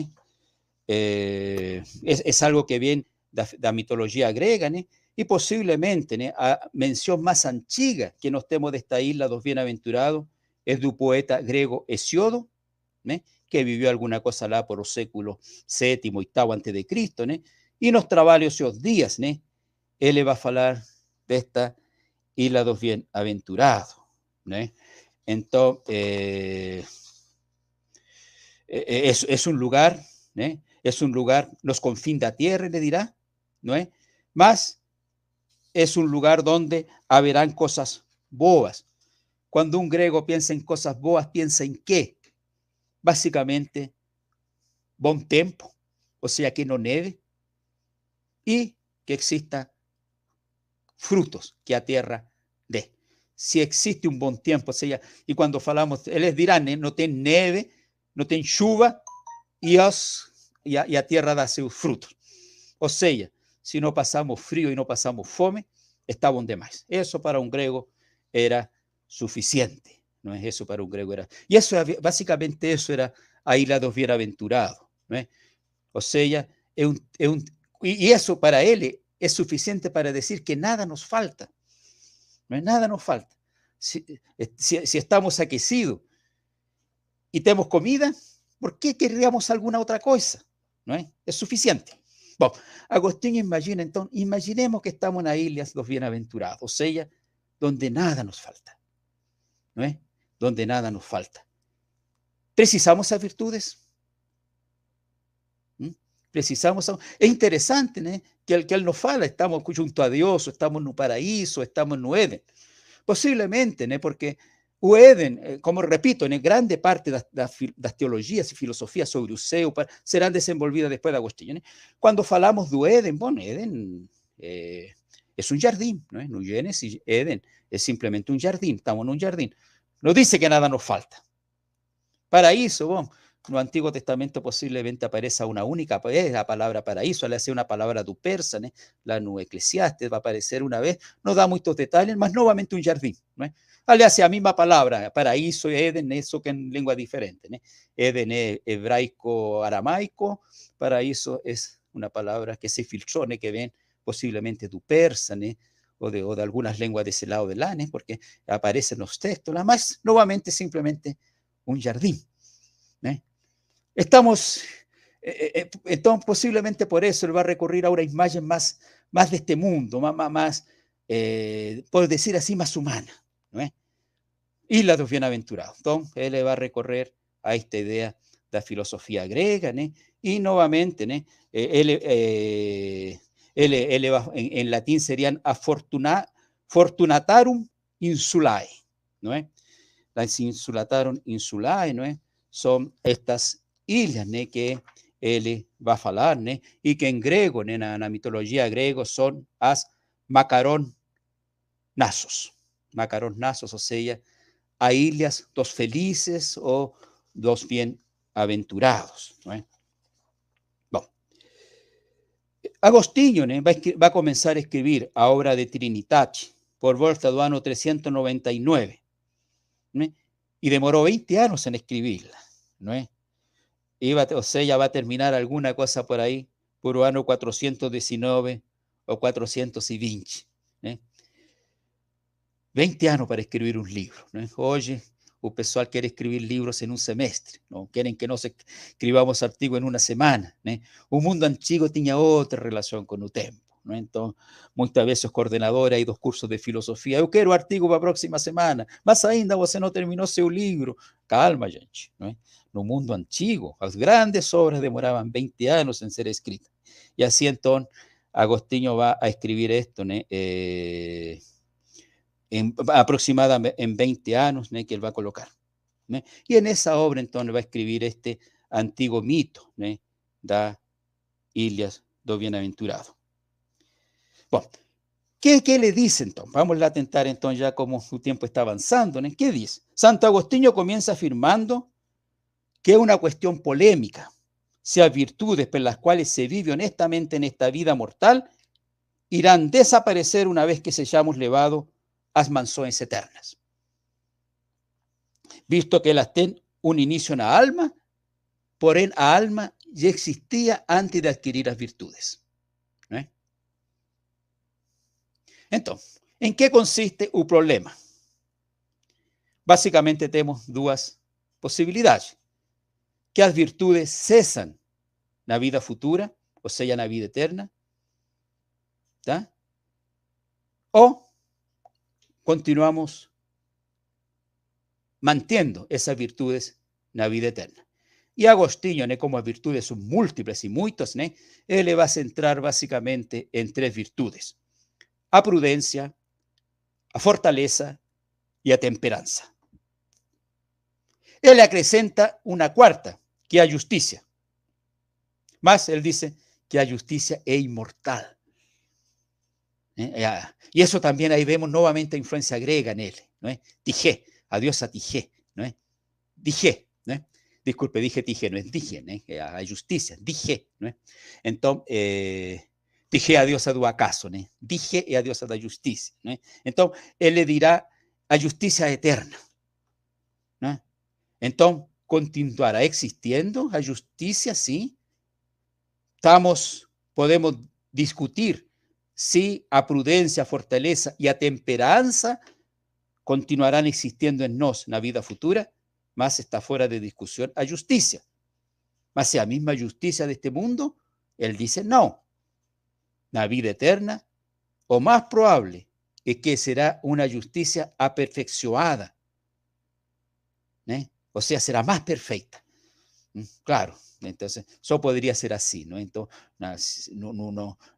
Es, es, algo que viene de la mitología griega, ¿no? y posiblemente ¿no? a mención más antigua que nos temos de esta isla dos bienaventurados es del poeta griego Hesiodo, ¿no? que vivió alguna cosa lá por los séculos y octavo antes de Cristo, ¿no? y nos trabajos esos días, ¿no? él va a hablar de esta isla dos bienaventurados. ¿no? Entonces, eh, es, es, un lugar, ¿no? es un lugar, nos confín a tierra, le dirá, ¿no es? Más es un lugar donde haberán cosas boas. Cuando un griego piensa en cosas boas, piensa en qué? Básicamente, buen tiempo, o sea, que no neve, y que exista frutos que a tierra dé. Si existe un buen tiempo, o sea, y cuando falamos, ellos dirán, ¿eh? no tiene neve, no tiene chuva, y, y, y a tierra da sus frutos. O sea, si no pasamos frío y no pasamos fome, está bom demais. Eso para un griego era suficiente. No es eso para un griego era. Y eso básicamente eso era a isla dos bienaventurados. ¿no? O sea, es un, es un, y eso para él es suficiente para decir que nada nos falta. No es nada nos falta. Si, si, si estamos aquecidos y tenemos comida, ¿por qué querríamos alguna otra cosa? ¿No es? Es suficiente. Bom, Agostinho imagina, entonces, imaginemos que estamos en las islas los bienaventurados, o sea, donde nada nos falta, ¿no es? Donde nada nos falta. ¿Precisamos esas virtudes? ¿Mm? Precisamos. Es interesante ¿no? que, el, que él nos fala, estamos junto a Dios, estamos en un paraíso, estamos en Eden. Posiblemente, ¿no? porque o Eden, eh, como repito, en grande parte de las teologías y filosofías sobre o serán desenvolvidas después de Agostinho. Cuando falamos do Eden, bueno, Eden eh, es un jardín, ¿no? No Génesis, Eden es simplemente un jardín, estamos en un jardín. No dice que nada nos falta. Paraíso, en el Antiguo Testamento posiblemente aparece una única vez la palabra paraíso, le hace una palabra du persa, la nu eclesiastes va a aparecer una vez, no da muchos detalles, más nuevamente un jardín. ¿no? Le hace la misma palabra, paraíso Eden, eso que en lengua diferente. ¿no? Eden es hebraico-aramaico, paraíso es una palabra que se filtró, que ven posiblemente du persa, o de, o de, algunas lenguas de ese lado del ANE, porque aparecen los textos, la más nuevamente simplemente un jardín. Estamos, eh, eh, eh, entonces posiblemente por eso él va a recurrir a una imagen más, más de este mundo, más, más, más por decir así, más humana. ¿No es? Isla de los bienaventurados. Entonces él va a recorrer a esta idea de la filosofía griega, ¿no? y nuevamente, ¿no? él, él, él va, en, en, latín serían afortuna, fortunatarum insulae, ¿no es? Las insulatarum insulae, ¿no es? Son estas ilhas que él va a hablar, y que en griego, en la mitología griega, son as macaron nasos. Macaron nasos, o sea, a ilhas dos felices o dos bienaventurados. ¿no? Bueno. Agostinho va, a, va, a comenzar a escribir a obra de Trinitatis por volta do ano 399 y demoró 20 años en escribirla. ¿no? iba, o sea, ya va a terminar alguna cosa por ahí, por el año 419 o 420. ¿eh? 20 años para escribir un libro. ¿no? Hoy el pessoal quiere escribir libros en un semestre, ¿no? quieren que nos escribamos artículos en una semana. ¿no? Un mundo antiguo tenía otra relación con el tiempo. ¿no? Entonces, muchas veces los coordinadores hay dos cursos de filosofía. Yo quiero artículo para la próxima semana. Más ainda, você no terminó su libro. Calma, gente. ¿no? no mundo antiguo. Las grandes obras demoraban 20 años en ser escritas. Y así entonces Agostinho va a escribir esto eh, en, aproximadamente en 20 años que él va a colocar. Y en esa obra entonces va a escribir este antiguo mito de Ilias do Bienaventurado. Bueno, ¿qué, ¿qué, le dice entonces? Vamos a tentar entonces ya como su tiempo está avanzando. ¿Qué dice? Santo Agostinho comienza afirmando que es una cuestión polémica, sea virtudes por las cuales se vive honestamente en esta vida mortal, irán desaparecer una vez que seamos levados a las mansiones eternas. Visto que las ten un inicio en la alma, por en la alma ya existía antes de adquirir las virtudes. Entonces, ¿en qué consiste el problema? Básicamente tenemos dos posibilidades que las virtudes cesan la vida futura, o sea, la vida eterna, o continuamos manteniendo esas virtudes en la vida eterna. Y Agostinho, como las virtudes son múltiples y muchas, él le va a centrar básicamente en tres virtudes. A prudencia, a fortaleza y a temperanza. Él le acrecenta una cuarta, que a justicia. Más, él dice que a justicia es inmortal. ¿Eh? Y eso también ahí vemos nuevamente influencia griega en él. ¿no es? Tije, a Tije. ¿no ¿no Disculpe, dije Tije, no es dije, ¿no a justicia, dije. ¿no Entonces, eh, dije a diosa do acaso, ¿no? dije a diosa da justicia. ¿no? Entonces, él le dirá a justicia eterna. ¿no? Entonces, continuará existiendo la justicia, sí. Estamos, podemos discutir si a prudencia, a fortaleza y a temperanza continuarán existiendo en nos la vida futura, más está fuera de discusión a justicia. Más la misma justicia de este mundo, él dice no. La vida eterna, o más probable, es que será una justicia aperfeccionada. ¿eh? o sea, será más perfecta. Mm, claro, entonces, eso podría ser así, ¿no? Entonces,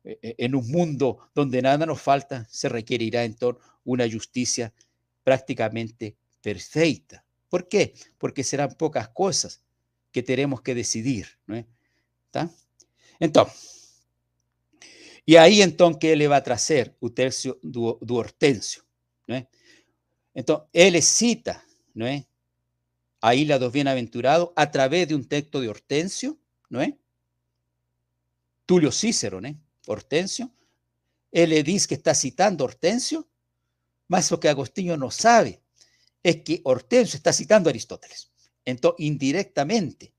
e, en un mundo donde nada nos falta, se requerirá entonces una justicia prácticamente perfecta. ¿Por qué? Porque serán pocas cosas que tenemos que decidir, ¿no? ¿Está? Entonces, y ahí entonces, ¿qué le va a traer el tercio du, Hortensio? ¿no? Entonces, él cita, ¿no? A Isla dos Bienaventurados a través de un texto de Hortensio, ¿no es? Tulio Cícero, ¿no? Hortensio. Él le dice que está citando Hortensio, más lo que Agostinho no sabe es que Hortensio está citando a Aristóteles. Entonces, indirectamente,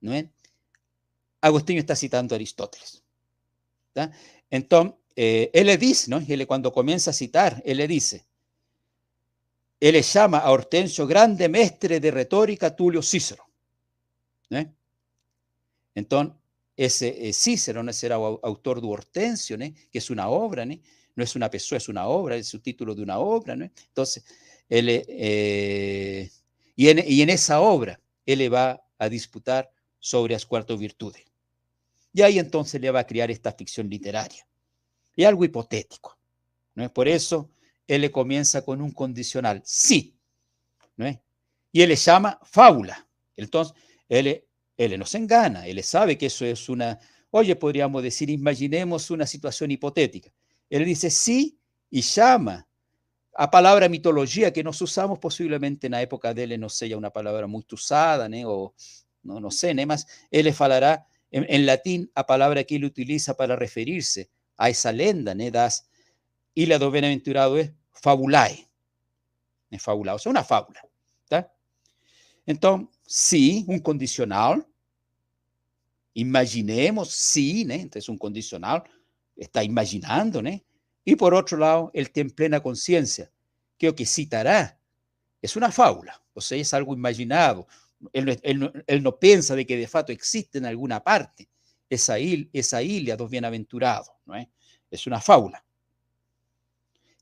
¿no es? Agostinho está citando a Aristóteles. Entonces, eh, él le dice, ¿no? Él cuando comienza a citar, él le dice, él le llama a Hortensio grande mestre de retórica Tulio Cícero. Entonces, ese eh, Cícero no será autor de Hortensio, que es una obra, ¿no? es una persona, es una obra, es el título de una obra. ¿no? Entonces, él, eh, y, en, y en esa obra, él le va a disputar sobre las cuatro virtudes. Y ahí entonces le va a crear esta ficción literaria. Y algo hipotético. ¿no? Por eso él le comienza con un condicional, sí. ¿no? Y él le llama fábula. Entonces, él, él nos engana, él sabe que eso es una, oye, podríamos decir, imaginemos una situación hipotética. Él dice sí y llama a palabra mitología que nos usamos posiblemente en la época de él, no sea una palabra muy usada, ¿no? o no, no sé, más, él le falará en, latín a palabra que él utiliza para referirse a esa lenda, ¿no? das y la do bienaventurado es fabulae, es fabulado, o sea, una fábula, Entonces, sí, un condicional, imaginemos, sí, ¿no? entonces un condicional, está imaginando, ¿no? Y por otro lado, él tiene plena conciencia que que citará es una fábula, o sea, es algo imaginado, él, no piensa de que de facto existe en alguna parte esa, il, esa Ilia dos bienaventurados, ¿no es? Es una fábula.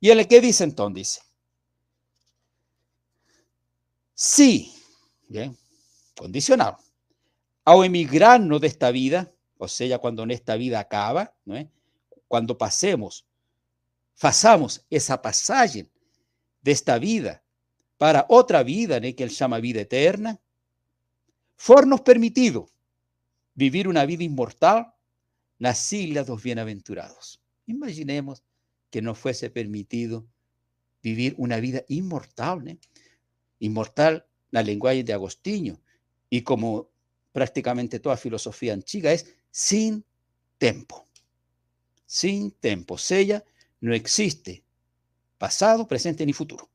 ¿Y él qué dice entonces? Dice, sí, bien, condicionado, ao emigrarnos de esta vida, o sea, cuando en esta vida acaba, ¿no es? cuando pasemos, pasamos esa pasaje de esta vida para otra vida, ¿no? que él llama vida eterna, fornos permitido vivir una vida inmortal las islas dos bienaventurados. Imaginemos que no fuese permitido vivir una vida inmortal, inmortal la lenguaje de Agostinho, y como prácticamente toda filosofía antigua es sin tiempo sin tiempo. Sella no existe pasado, presente ni futuro.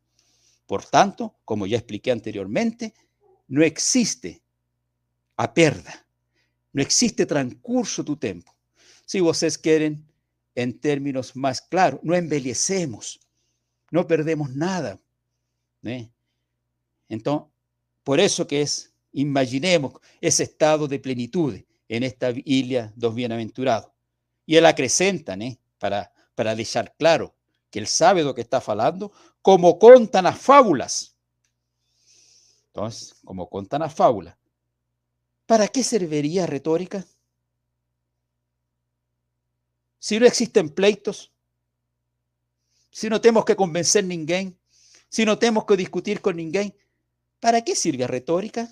Por tanto, como ya expliqué anteriormente, no existe a perda, no existe transcurso tu tiempo. Si ustedes quieren, en términos más claros, no envejecemos, no perdemos nada. ¿eh? Entonces, por eso que es, imaginemos ese estado de plenitud en esta isla dos bienaventurados. Y él acrescenta, ¿eh? para, para dejar claro que él sabe que está hablando, como contan las fábulas. Entonces, como contan las fábulas, ¿para qué serviría retórica? Si no existen pleitos, si no tenemos que convencer a ninguém, si no tenemos que discutir con ninguém, ¿para qué sirve retórica?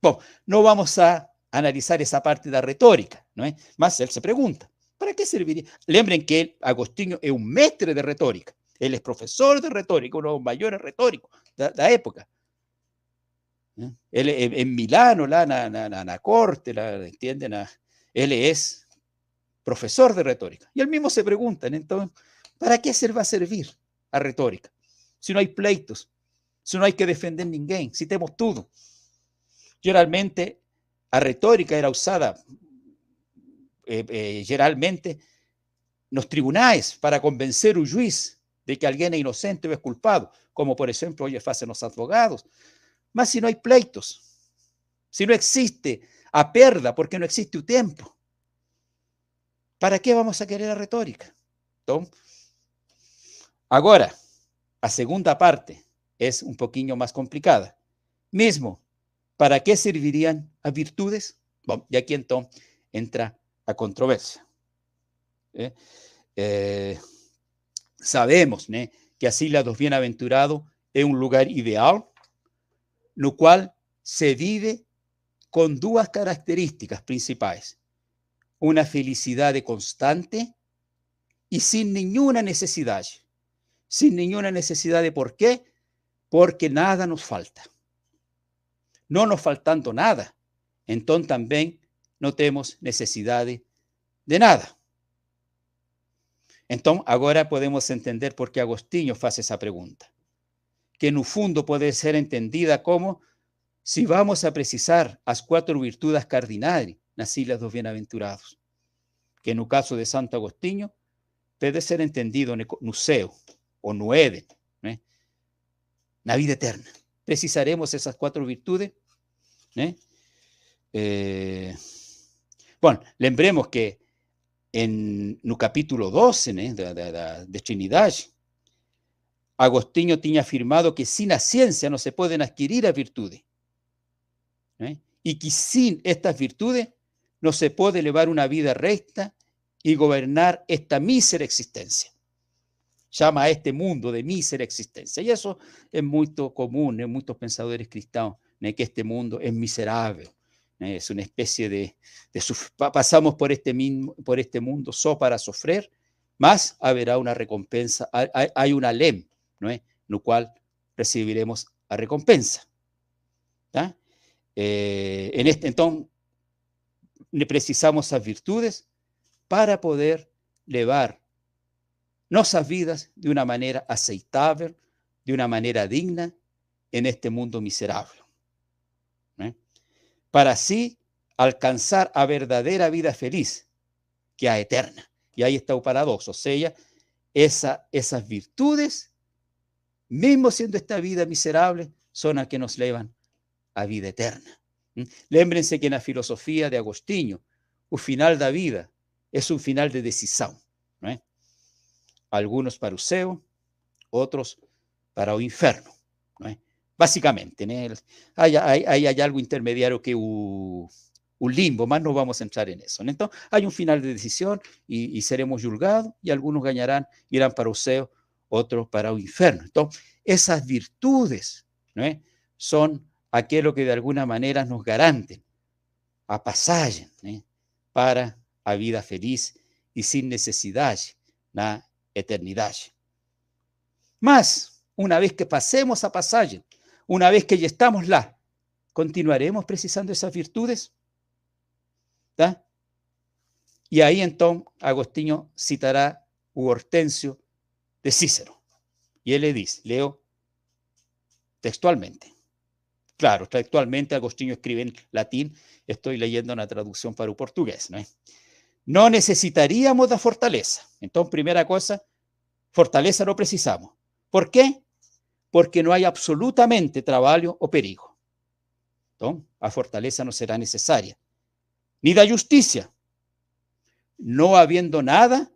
Bueno, no vamos a analizar esa parte de la retórica, ¿no es? Más él se pregunta, ¿Para qué serviría? Lembren que Agostinho es un mestre de retórica. Él es profesor de retórica, uno de los mayores retóricos de la época. ¿Eh? Él en Milano, la, la, corte, la, ¿entienden? Él es profesor de retórica. Y él mismo se pregunta, entonces, ¿para qué se va a servir a retórica? Si no hay pleitos, si no hay que defender ninguém, si tenemos todo. Generalmente, a retórica era usada eh, eh, generalmente los tribunales para convencer un juez de que alguien es inocente o es culpado, como por ejemplo hoy hacen los abogados. Más si no hay pleitos, si no existe a perda porque no existe un tiempo, ¿para qué vamos a querer la retórica? ahora, la segunda parte es un poquito más complicada. Mismo, ¿para qué servirían las virtudes? Bueno, y aquí entonces entra a controversia. ¿eh? Eh, sabemos que así la dos bienaventurado es un lugar ideal, lo cual se vive con dos características principales. Una felicidad constante y sin ninguna necesidad. Sin ninguna necesidad de por qué, porque nada nos falta. no nos faltando nada, entonces también no tenemos necesidad de nada. Entonces, ahora podemos entender por qué Agostinho hace esa pregunta, que en un fondo puede ser entendida como si vamos a precisar las cuatro virtudes cardinales las Islas dos Bienaventurados, que en el caso de Santo Agostinho puede ser entendido no céu o no Éden, ¿eh? la vida eterna. Precisaremos esas cuatro virtudes. ¿eh? Bueno, lembremos que en el capítulo 12 de, de, de Trinidad, Agostinho tenía afirmado que sin la ciencia no se pueden adquirir las virtudes. Y que sin estas virtudes no se puede llevar una vida recta y gobernar esta mísera existencia. Llama a este mundo de mísera existencia. Y eso es muy común en muchos pensadores cristianos, que este mundo es miserable, es una especie de, pasamos por este, por este mundo solo para sufrir, más habrá una recompensa, hay, una lem, ¿no? En cual recibiremos la recompensa. Eh, en este, entonces, precisamos esas virtudes para poder llevar nuestras vidas de una manera aceptable, de una manera digna en este mundo miserable. ¿eh? Para así alcanzar a verdadera vida feliz, que a eterna. Y ahí está el paradoxo, o sea, esa, esas virtudes, mismo siendo esta vida miserable, son las que nos llevan a vida eterna. Lémbrense que en la filosofía de Agostinho, el final da vida es un final de decisión. Algunos para el otros para el inferno. Básicamente, hay, hay, algo intermediario que un limbo, más no vamos entrar en eso. Entonces, hay un final de decisión y, seremos juzgados y algunos ganarán, irán para el cielo, otros para el infierno. Entonces, esas virtudes son aquello que de alguna manera nos garanten a pasaje para a vida feliz y sin necesidad la eternidad. Mas, una vez que pasemos a pasaje, una vez que ya estamos lá, continuaremos precisando esas virtudes. Y ahí entonces Agostinho citará u Hortensio de Cícero. Y él le dice, leo textualmente. Claro, textualmente Agostinho escribe en latín, estoy leyendo una traducción para el portugués. ¿no? necesitaríamos de fortaleza. Entonces, primera cosa, fortaleza no precisamos. ¿Por qué? Porque no hay absolutamente trabajo o perigo. Entonces, la fortaleza no será necesaria. Ni da justicia. No habiendo nada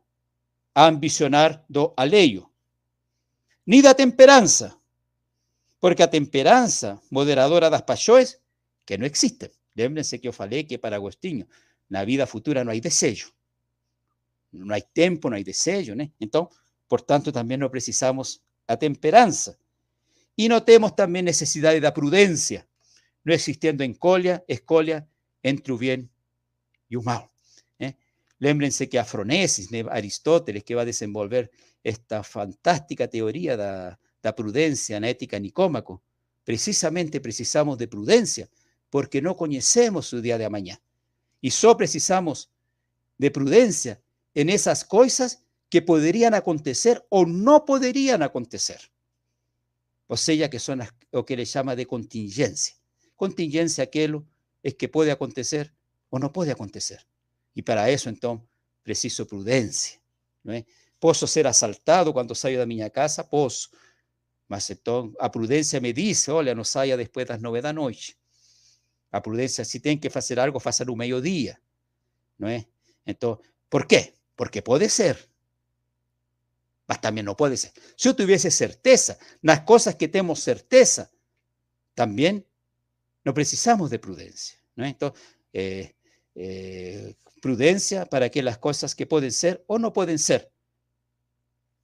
a ambicionar do aleio. Ni da temperanza. Porque a temperanza moderadora das paixões, que no existen. Lembrense que yo falei que para Agostinho la vida futura no hay deseo. No hay tiempo, no hay deseo. Entonces, por tanto, también no precisamos a temperanza. Y no tenemos también necesidad de la prudencia, no existiendo en colia, escolia entre el bien y el mal. ¿eh? Lémbrense que Afronesis, Aristóteles, que va a desenvolver esta fantástica teoría de la prudencia en ética nicómaco, precisamente precisamos de prudencia, porque no conocemos su día de mañana. Y solo precisamos de prudencia en esas cosas que podrían acontecer o no podrían acontecer. O sea, que son lo que le llama de contingencia. Contingencia aquello es que puede acontecer o no puede acontecer. Y para eso, entonces, preciso prudencia. ¿no Puedo ser asaltado cuando salgo de mi casa, puedo. Mas entonces, a prudencia me dice, olha, no saia después de las nueve da noche. A prudencia, si tienen que hacer algo, hacer un mediodía. ¿No es? Entonces, ¿por qué? Porque puede ser. Mas también no puede ser. Si yo tuviese certeza, las cosas que tenemos certeza, también no precisamos de prudencia. ¿no? Entonces, eh, eh, prudencia para que las cosas que pueden ser o no pueden ser.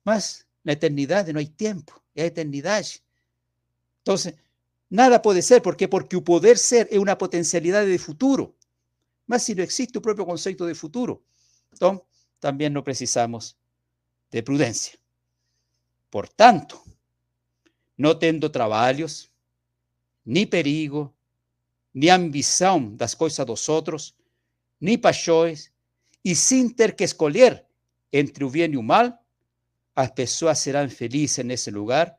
Mas la eternidad no hay tiempo, es eternidad. Entonces, Nada puede ser, ¿por qué? Porque el poder ser es una potencialidad de futuro. Más si no existe un propio concepto de futuro. Entonces, también no precisamos de prudencia. Por tanto, no tendo trabajos, ni perigo, ni ambição das coisas dos outros, ni paixões, e sem ter que escolher entre o bem e o mal, as pessoas serão felizes nesse lugar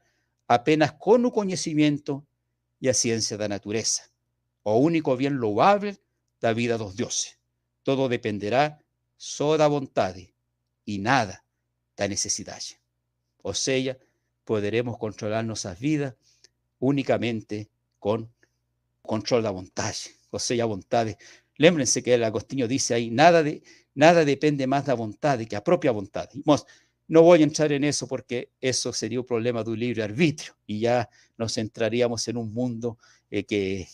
apenas com o conhecimento e a ciência da natureza, o único bem louvável da vida dos deuses. Todo dependerá só da vontade e nada da necessidade. Ou seja, poderemos controlar nossas vidas unicamente com control da vontade, ou seja, a vontade. Lembrem-se que el Agostinho disse aí, nada, de, nada depende mais da vontade que a própria vontade. Mas não vou entrar em isso porque isso seria o problema do livre-arbítrio e já nos entraríamos em um mundo eh, que,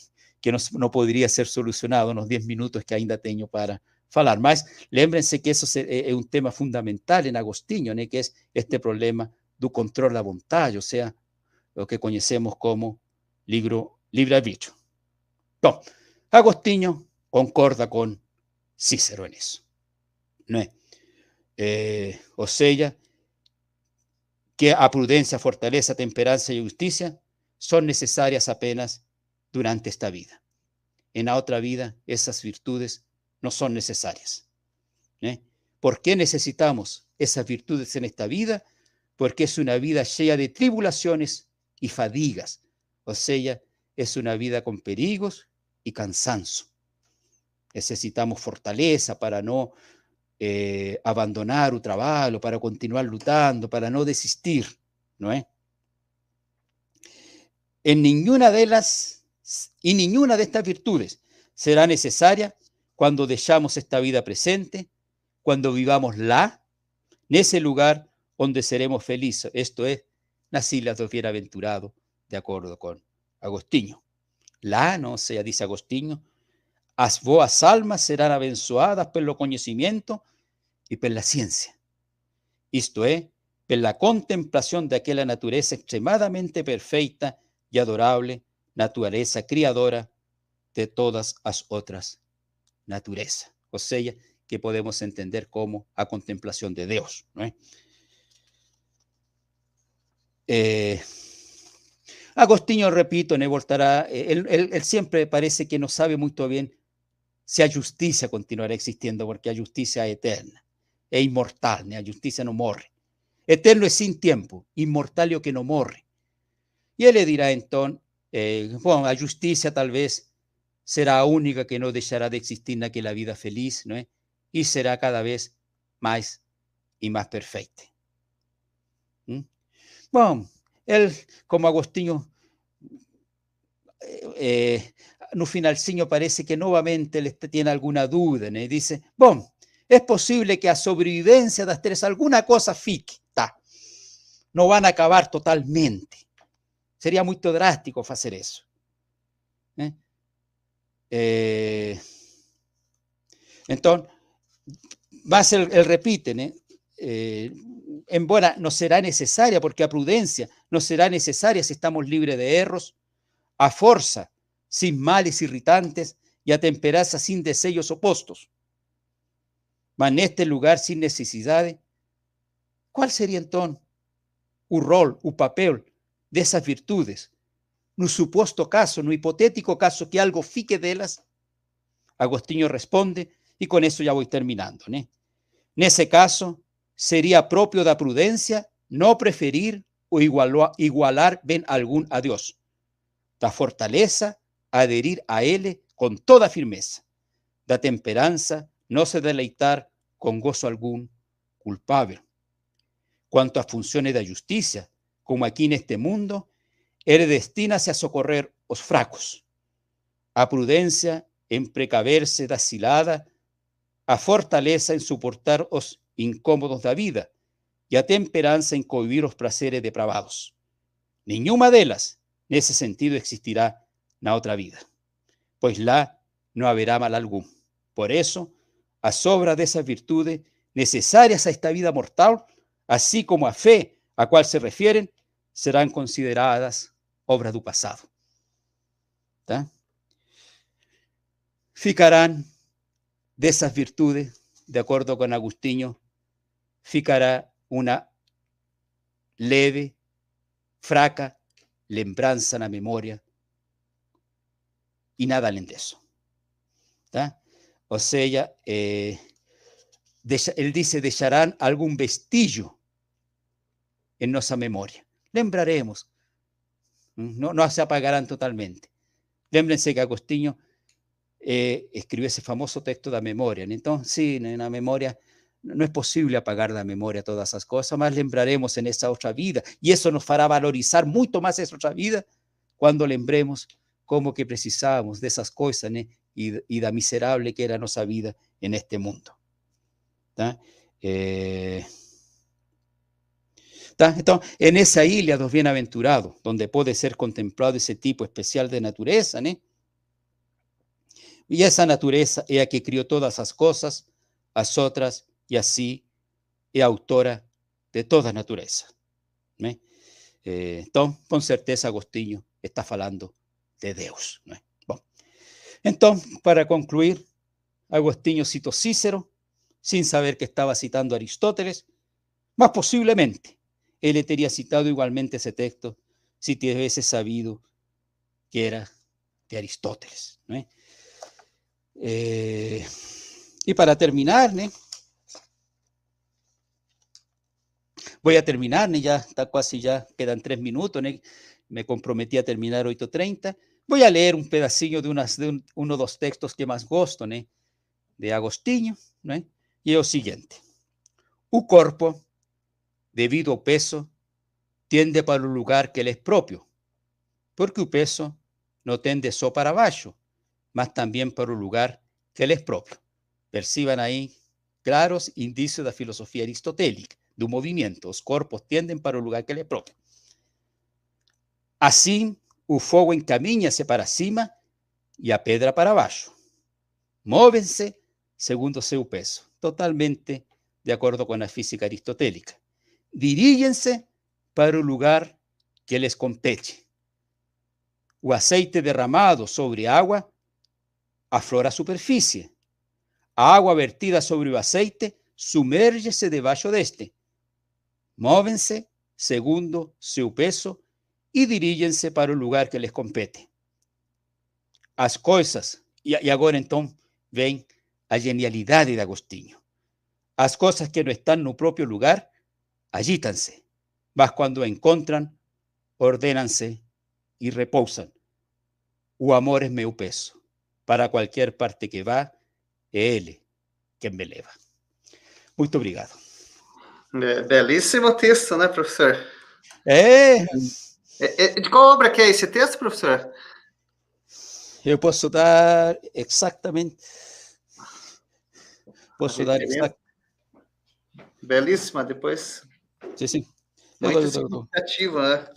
que não, não poderia ser solucionado nos 10 minutos que ainda tenho para falar. Mas lembrem-se que isso é um tema fundamental em Agostinho, que é este problema do controle da vontade, ou seja, o que conhecemos como livre-arbítrio. Bom, Agostinho concorda com Cícero nisso. Não é? é? ou seja, que a prudência, a fortaleza, a temperança e a justiça são necessárias apenas durante esta vida. Em a outra vida, essas virtudes não são necessárias. Né? ¿Por que necessitamos essas virtudes en esta vida? Porque é uma vida cheia de tribulações e fadigas, ou seja, é uma vida com perigos y cansancio. Necesitamos fortaleza para no eh, abandonar el trabajo, para continuar luchando, para no desistir, ¿no es? En ninguna de las y ninguna de estas virtudes será necesaria cuando dejamos esta vida presente, cuando vivamos la, en ese lugar donde seremos felices. Esto es las islas de bienaventurado, de acuerdo con Agostinho. Lá, não seja, diz Agostinho, as boas almas serão abençoadas pelo conhecimento e pela ciência. Isto é, pela contemplação daquela natureza extremadamente perfeita e adorável, natureza criadora de todas as outras naturezas. Ou seja, que podemos entender como a contemplação de é? Eh, Agostinho, repito, ne voltará, él, él, siempre parece que no sabe muy bien si a justicia continuará existiendo, porque a justicia eterna, es inmortal, a justicia no morre. Eterno es sin tiempo, inmortal o que no morre. Y él le dirá entonces, eh, bueno, a justicia tal vez será única que no dejará de existir en aquella vida feliz, ¿no? Y será cada vez más y más perfecta. ¿Mm? Bueno, él, como Agostinho, eh, no parece que nuevamente le tiene alguna duda, y dice, bueno, es posible que a sobrevivencia das tres alguna cosa fique, no van a acabar totalmente. Sería muy drástico hacer eso. ¿eh? Eh, el, el repite, eh, en buena no será necesaria, porque a prudencia no será necesaria si estamos libres de erros, a fuerza, sin males irritantes y a temperanza sin deseos opuestos. Mas en este lugar sin necesidad, ¿cuál sería entonces un rol, un papel de esas virtudes? No supuesto caso, no hipotético caso que algo fique de ellas. Agostinho responde, y con eso ya voy terminando. En ese caso, sería propio da prudencia no preferir o igualar algún a Dios. Da fortaleza adherir a Él con toda firmeza. Da temperanza no se deleitar con gozo algún culpable. Cuanto a funciones de justicia, como aquí en este mundo, Él destinase a socorrer os fracos, a prudencia en precaverse da cilada, a fortaleza en soportar os incómodos da vida y a temperanza en cohibir los placeres depravados. Ninguna de ellas, en ese sentido, existirá la otra vida, pues la no habrá mal algún. Por eso, a sobra de esas virtudes necesarias a esta vida mortal, así como a fe a cual se refieren, serán consideradas obras del pasado. Ficarán de esas virtudes, de acuerdo con Agustinho, ficará una leve, fraca lembranza en la memoria, e nada além disso. Tá? Ou seja, eh, deixa, ele disse: deixarão algum vestígio em nossa memória. Lembraremos, não, não se apagarão totalmente. Lembrem-se que Agostinho eh, escribió ese famoso texto da memória. Entonces, sí, na memória no es posible apagar da memória todas esas cosas, mas lembraremos en esa otra vida. Y eso nos fará valorizar mucho más esa otra vida cuando lembremos como que precisábamos de esas cosas né? y, y da miserable que era nuestra vida en este mundo. ¿tá? Eh. Entonces, en esa isla dos bienaventurados, donde puede ser contemplado ese tipo especial de naturaleza, ¿no? Y esa naturaleza es la que crió todas las cosas, las otras, y así es autora de toda naturaleza. ¿no? Eh, entonces, con certeza, Agostinho está falando de Deus. ¿no? Bueno. Entonces, para concluir, Agostinho citó Cícero, sin saber que estaba citando a Aristóteles, más posiblemente él habría citado igualmente ese texto si hubiese sabido que era de Aristóteles. Eh, y para terminar, ¿no? Voy a terminar, ya está casi ya, quedan tres minutos, me comprometí a terminar 8.30. Voy a leer un pedacillo de, unas, de un, uno dos textos que más gosto, ¿no? de Agostinho, ¿no? y es lo siguiente. Un cuerpo, debido al peso, tiende para un lugar que le es propio, porque el peso no tende só para abajo, mas también para un lugar que le es propio. Perciban ahí claros indicios de la filosofía aristotélica, de un movimiento. Los cuerpos tienden para un lugar que es propio. Así, el fuego encamina-se para cima y a pedra para abajo. Móvense segundo seu peso, totalmente de acuerdo con la física aristotélica. Dirígense para un lugar que les compete. O aceite derramado sobre agua aflora a superfície. A água vertida sobre o aceite sumérgese debaixo deste. Móvense segundo seu peso e dirigem-se para o lugar que lhes compete. As coisas, e, agora então vem a genialidade de Agostinho. As coisas que não estão no próprio lugar agitam-se, mas quando encontram, ordenam-se e. O amor é meu peso para cualquier parte que va, Él quien me leva. Muito obrigado. Belíssimo texto, né, professor? É. é, é de qual obra que é esse texto, professor? Eu posso dar exatamente. Posso dar exatamente. Belíssima, depois. Sim, sim. Muito significativa, né?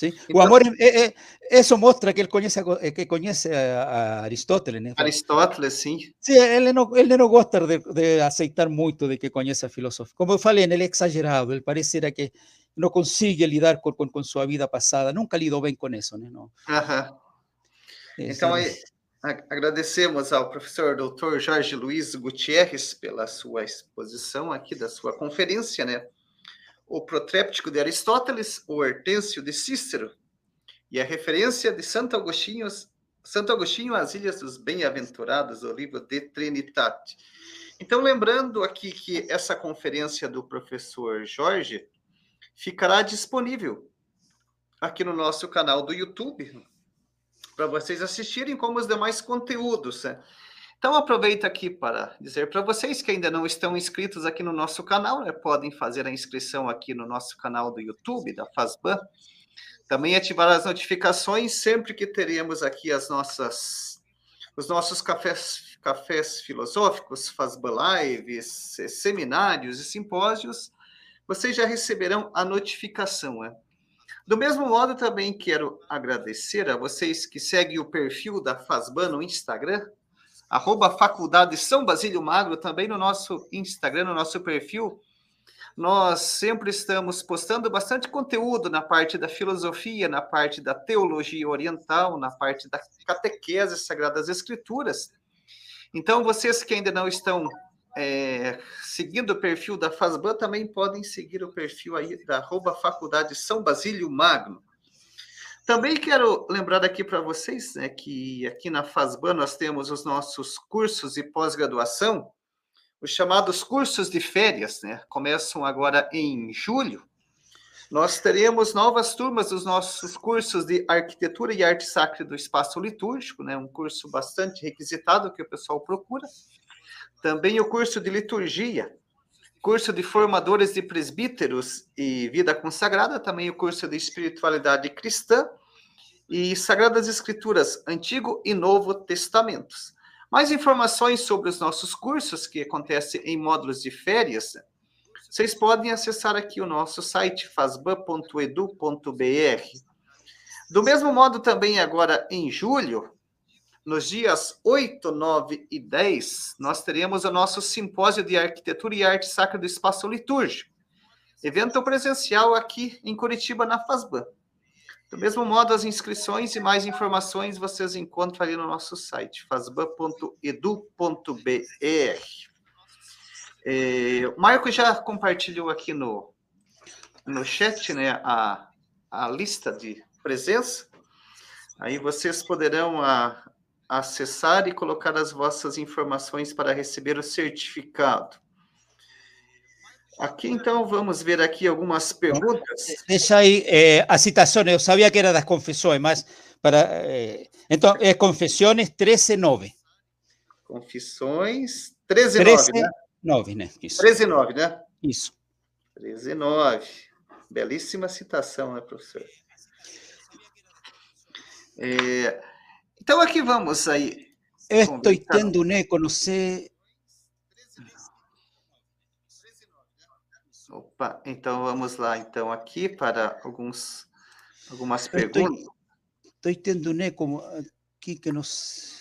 ¿Sí? Então, o amor, é, é, isso mostra que ele conhece, que conhece a, a Aristóteles. Né? Aristóteles, sim. Sim, ele não, ele não gosta de, de, aceitar muito de que conhece a filosofia. Como eu falei, ele é exagerado, ele pareciera que não consegue lidar com, com, com sua vida passada, nunca lidou bem com isso. Né? Não. Aham. Então, aí, agradecemos ao professor Dr. Jorge Luiz Gutierrez pela sua exposição aqui da sua conferência, né? O Protréptico de Aristóteles, o Hortêncio de Cícero e a referência de Santo Agostinho, Santo Agostinho às Ilhas dos Bem-Aventurados, o livro de Trinitate. Então, lembrando aqui que essa conferência do professor Jorge ficará disponível aqui no nosso canal do YouTube para vocês assistirem como os demais conteúdos. Né? Então, aproveito aqui para dizer para vocês que ainda não estão inscritos aqui no nosso canal, né, podem fazer a inscrição aqui no nosso canal do YouTube, da Fazban. Também ativar as notificações sempre que teremos aqui as nossas, os nossos cafés, cafés filosóficos, Fazban Lives, seminários e simpósios, vocês já receberão a notificação. Né? Do mesmo modo, também quero agradecer a vocês que seguem o perfil da Fazban no Instagram, arroba Faculdade São Basílio Magro, também no nosso Instagram, no nosso perfil. Nós sempre estamos postando bastante conteúdo na parte da filosofia, na parte da teologia oriental, na parte da catequese, Sagradas Escrituras. Então, vocês que ainda não estão é, seguindo o perfil da Fazban, também podem seguir o perfil aí da arroba Faculdade São Basílio Magno. Também quero lembrar aqui para vocês né, que aqui na FASBAN nós temos os nossos cursos de pós-graduação, os chamados cursos de férias, né? Começam agora em julho. Nós teremos novas turmas dos nossos cursos de arquitetura e arte sacra do espaço litúrgico, né? Um curso bastante requisitado que o pessoal procura. Também o curso de liturgia, curso de formadores de presbíteros e vida consagrada, também o curso de espiritualidade cristã e Sagradas Escrituras, Antigo e Novo Testamentos. Mais informações sobre os nossos cursos, que acontecem em módulos de férias, vocês podem acessar aqui o nosso site, fasban.edu.br. Do mesmo modo, também agora em julho, nos dias 8, 9 e 10, nós teremos o nosso simpósio de arquitetura e arte sacra do espaço litúrgico. Evento presencial aqui em Curitiba, na FASBAN. Do mesmo modo, as inscrições e mais informações vocês encontram ali no nosso site, fasban.edu.br. É, o Marco já compartilhou aqui no, no chat né, a, a lista de presença. Aí vocês poderão a, acessar e colocar as vossas informações para receber o certificado. Aqui, então, vamos ver aqui algumas perguntas. Deixa aí eh, a citação, eu sabia que era das confissões, mas para... Eh, então, é Confissões 13.9. Confissões 13.9, 13, né? 9, né? Isso. 13.9, né? Isso. 13.9. Belíssima citação, né, professor? É, então, aqui vamos aí. Estou tendo um eco, não sei... Opa, então vamos lá, então, aqui para alguns, algumas perguntas. Estou tendo um eco aqui que nos...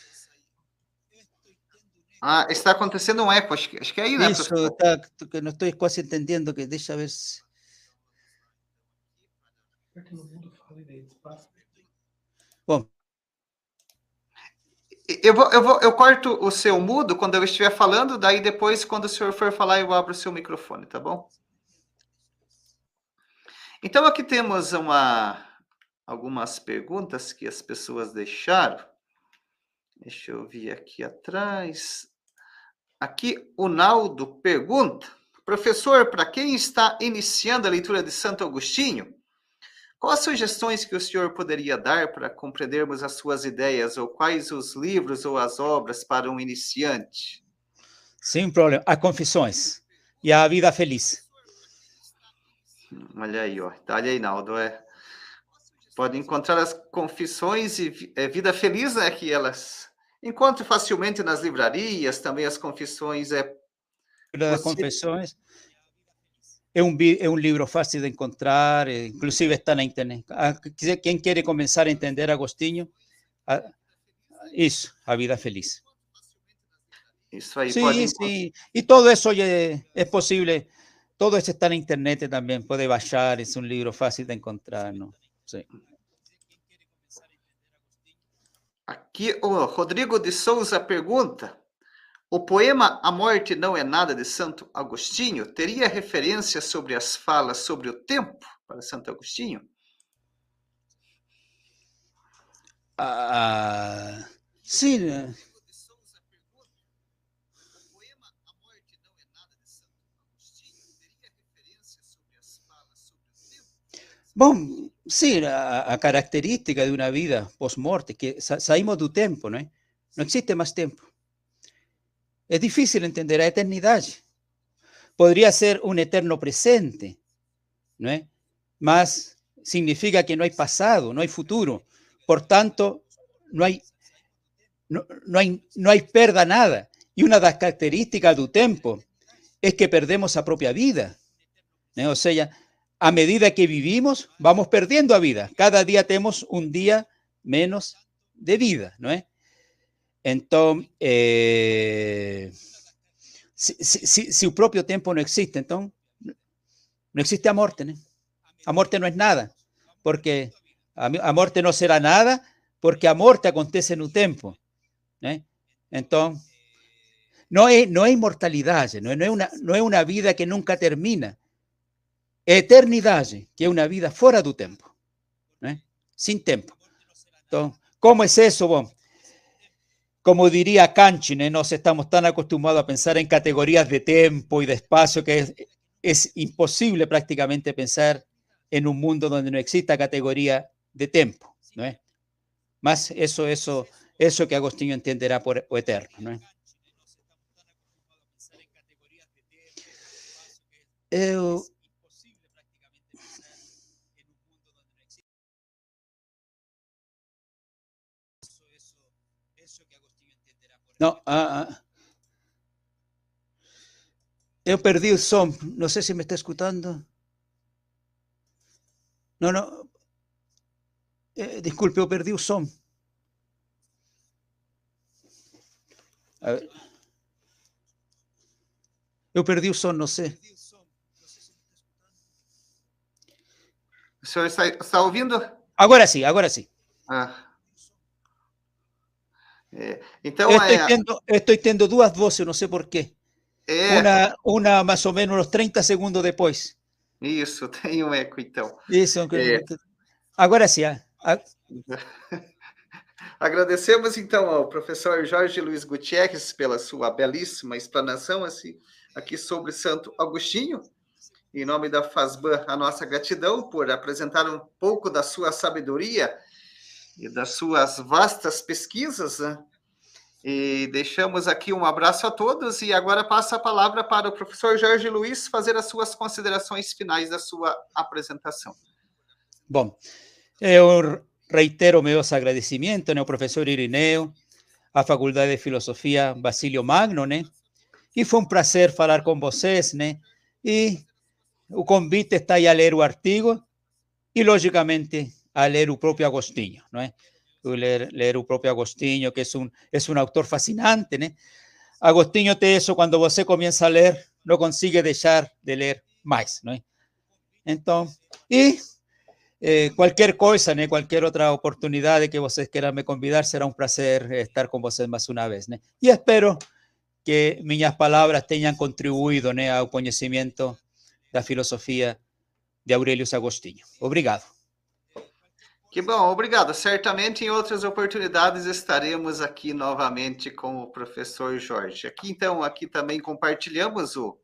Ah, está acontecendo um eco, acho que, acho que é aí, né? Isso, está, que não estou quase entendendo, que deixa ver se... Bom. Eu, vou, eu, vou, eu corto o seu mudo quando eu estiver falando, daí depois, quando o senhor for falar, eu abro o seu microfone, tá bom? Então, aqui temos uma, algumas perguntas que as pessoas deixaram. Deixa eu vir aqui atrás. Aqui, o Naldo pergunta: professor, para quem está iniciando a leitura de Santo Agostinho, quais sugestões que o senhor poderia dar para compreendermos as suas ideias, ou quais os livros ou as obras para um iniciante? Sem problema. As Confissões e a Vida Feliz. Olha aí, ó. Tá, aí, Naldo. É, pode encontrar as confissões e é, vida feliz, né? Que elas encontram facilmente nas livrarias, também as confissões é. As confissões é um, é um livro fácil de encontrar, é, inclusive está na internet. Quem quer começar a entender Agostinho, a, isso, a vida feliz. Isso aí sim, pode... sim. E todo é, é possível todo eso está en internet también, puede bajar, es un libro fácil de encontrar, ¿no? Sí. Aqui o Rodrigo de Souza pergunta: o poema A Morte Não É Nada de Santo Agostinho teria referência sobre as falas sobre o tempo para Santo Agostinho? Ah, sim, né? Bom, sí, a, a característica de una vida post-morte, que sa saímos do tempo, não é? Não existe mais tempo. É difícil entender a eternidade. Poderia ser um eterno presente, não é? Mas significa que não há passado, não há futuro. Portanto, não há, não, não há, não há perda nada. E uma das características do tempo é que perdemos a própria vida. Né? Ou seja, a medida que vivimos, vamos perdiendo a vida. Cada día tenemos un día menos de vida, ¿no es? Entonces, eh, si, si, el propio tiempo no existe, entonces, no existe a muerte, ¿no? A muerte no es nada, porque a, muerte no será nada, porque a muerte acontece en un tiempo, ¿no? Entonces, no es, no es inmortalidad, no es, una, no es una vida que nunca termina, eternidade, que é uma vida fora do tempo. Né? sem tempo. Então, como é isso? Bom, como diría ¿no? nos estamos tan acostumbrados a pensar en categorías de tiempo y de espacio que es, es, imposible prácticamente pensar en un mundo donde no exista categoría de tiempo, ¿no es? Más eso, eso, eso que Agostinho entenderá por, eterno, ¿no es? Eu, No, ah, ah. Eu perdi o som. Não sei se me está escutando. Não, não. Eh, desculpe, eu perdi o som. Eu perdi o som, não sei. O senhor está, está ouvindo? Agora sim, agora sim. Ah. É, então, eu, estou é, tendo, eu estou tendo duas vozes, não sei porquê. é, Uma, uma mais ou menos uns 30 segundos depois. isso, [LAUGHS] tem um eco, então. Isso. É. Agora sim. ah, ah, [LAUGHS] Agradecemos, então, ao professor Jorge Luiz Gutierrez pela sua belíssima explanação assim, aqui sobre Santo Agostinho. Em nome da FASBAN, a nossa gratidão por apresentar um pouco da sua sabedoria e das suas vastas pesquisas. Né? E deixamos aqui um abraço a todos e agora passa a palavra para o professor Jorge Luiz fazer as suas considerações finais da sua apresentação. Bom, eu reitero meus agradecimentos ao professor Irineu, à Faculdade de Filosofia Basílio Magno, né? E foi um prazer falar com vocês, né? E o convite está aí a ler o artigo e, logicamente, a ler o próprio Agostinho, não é? Ler, ler o próprio Agostinho, que é um, é um autor fascinante, né? Agostinho tem isso, quando você começa a ler, não consegue deixar de ler mais, não é? Então, e eh, qualquer coisa, né? Qualquer outra que vocês queiram me convidar, será um prazer estar com vocês mais uma vez, né? E espero que minhas palavras tenham contribuído, né, ao conhecimento da filosofia de Aurélio Agostinho. Obrigado. Que bom, obrigado. Certamente em outras oportunidades estaremos aqui novamente com o professor Jorge. Aqui então, aqui também compartilhamos o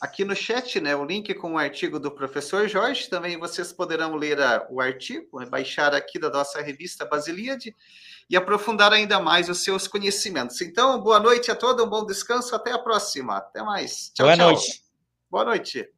aqui no chat, né, o link com o artigo do professor Jorge. Também vocês poderão ler a, o artigo, né, baixar aqui da nossa revista Basilíade e aprofundar ainda mais os seus conhecimentos. Então, boa noite a todos, um bom descanso, até a próxima. Até mais. Tchau, boa tchau. noite. Boa noite.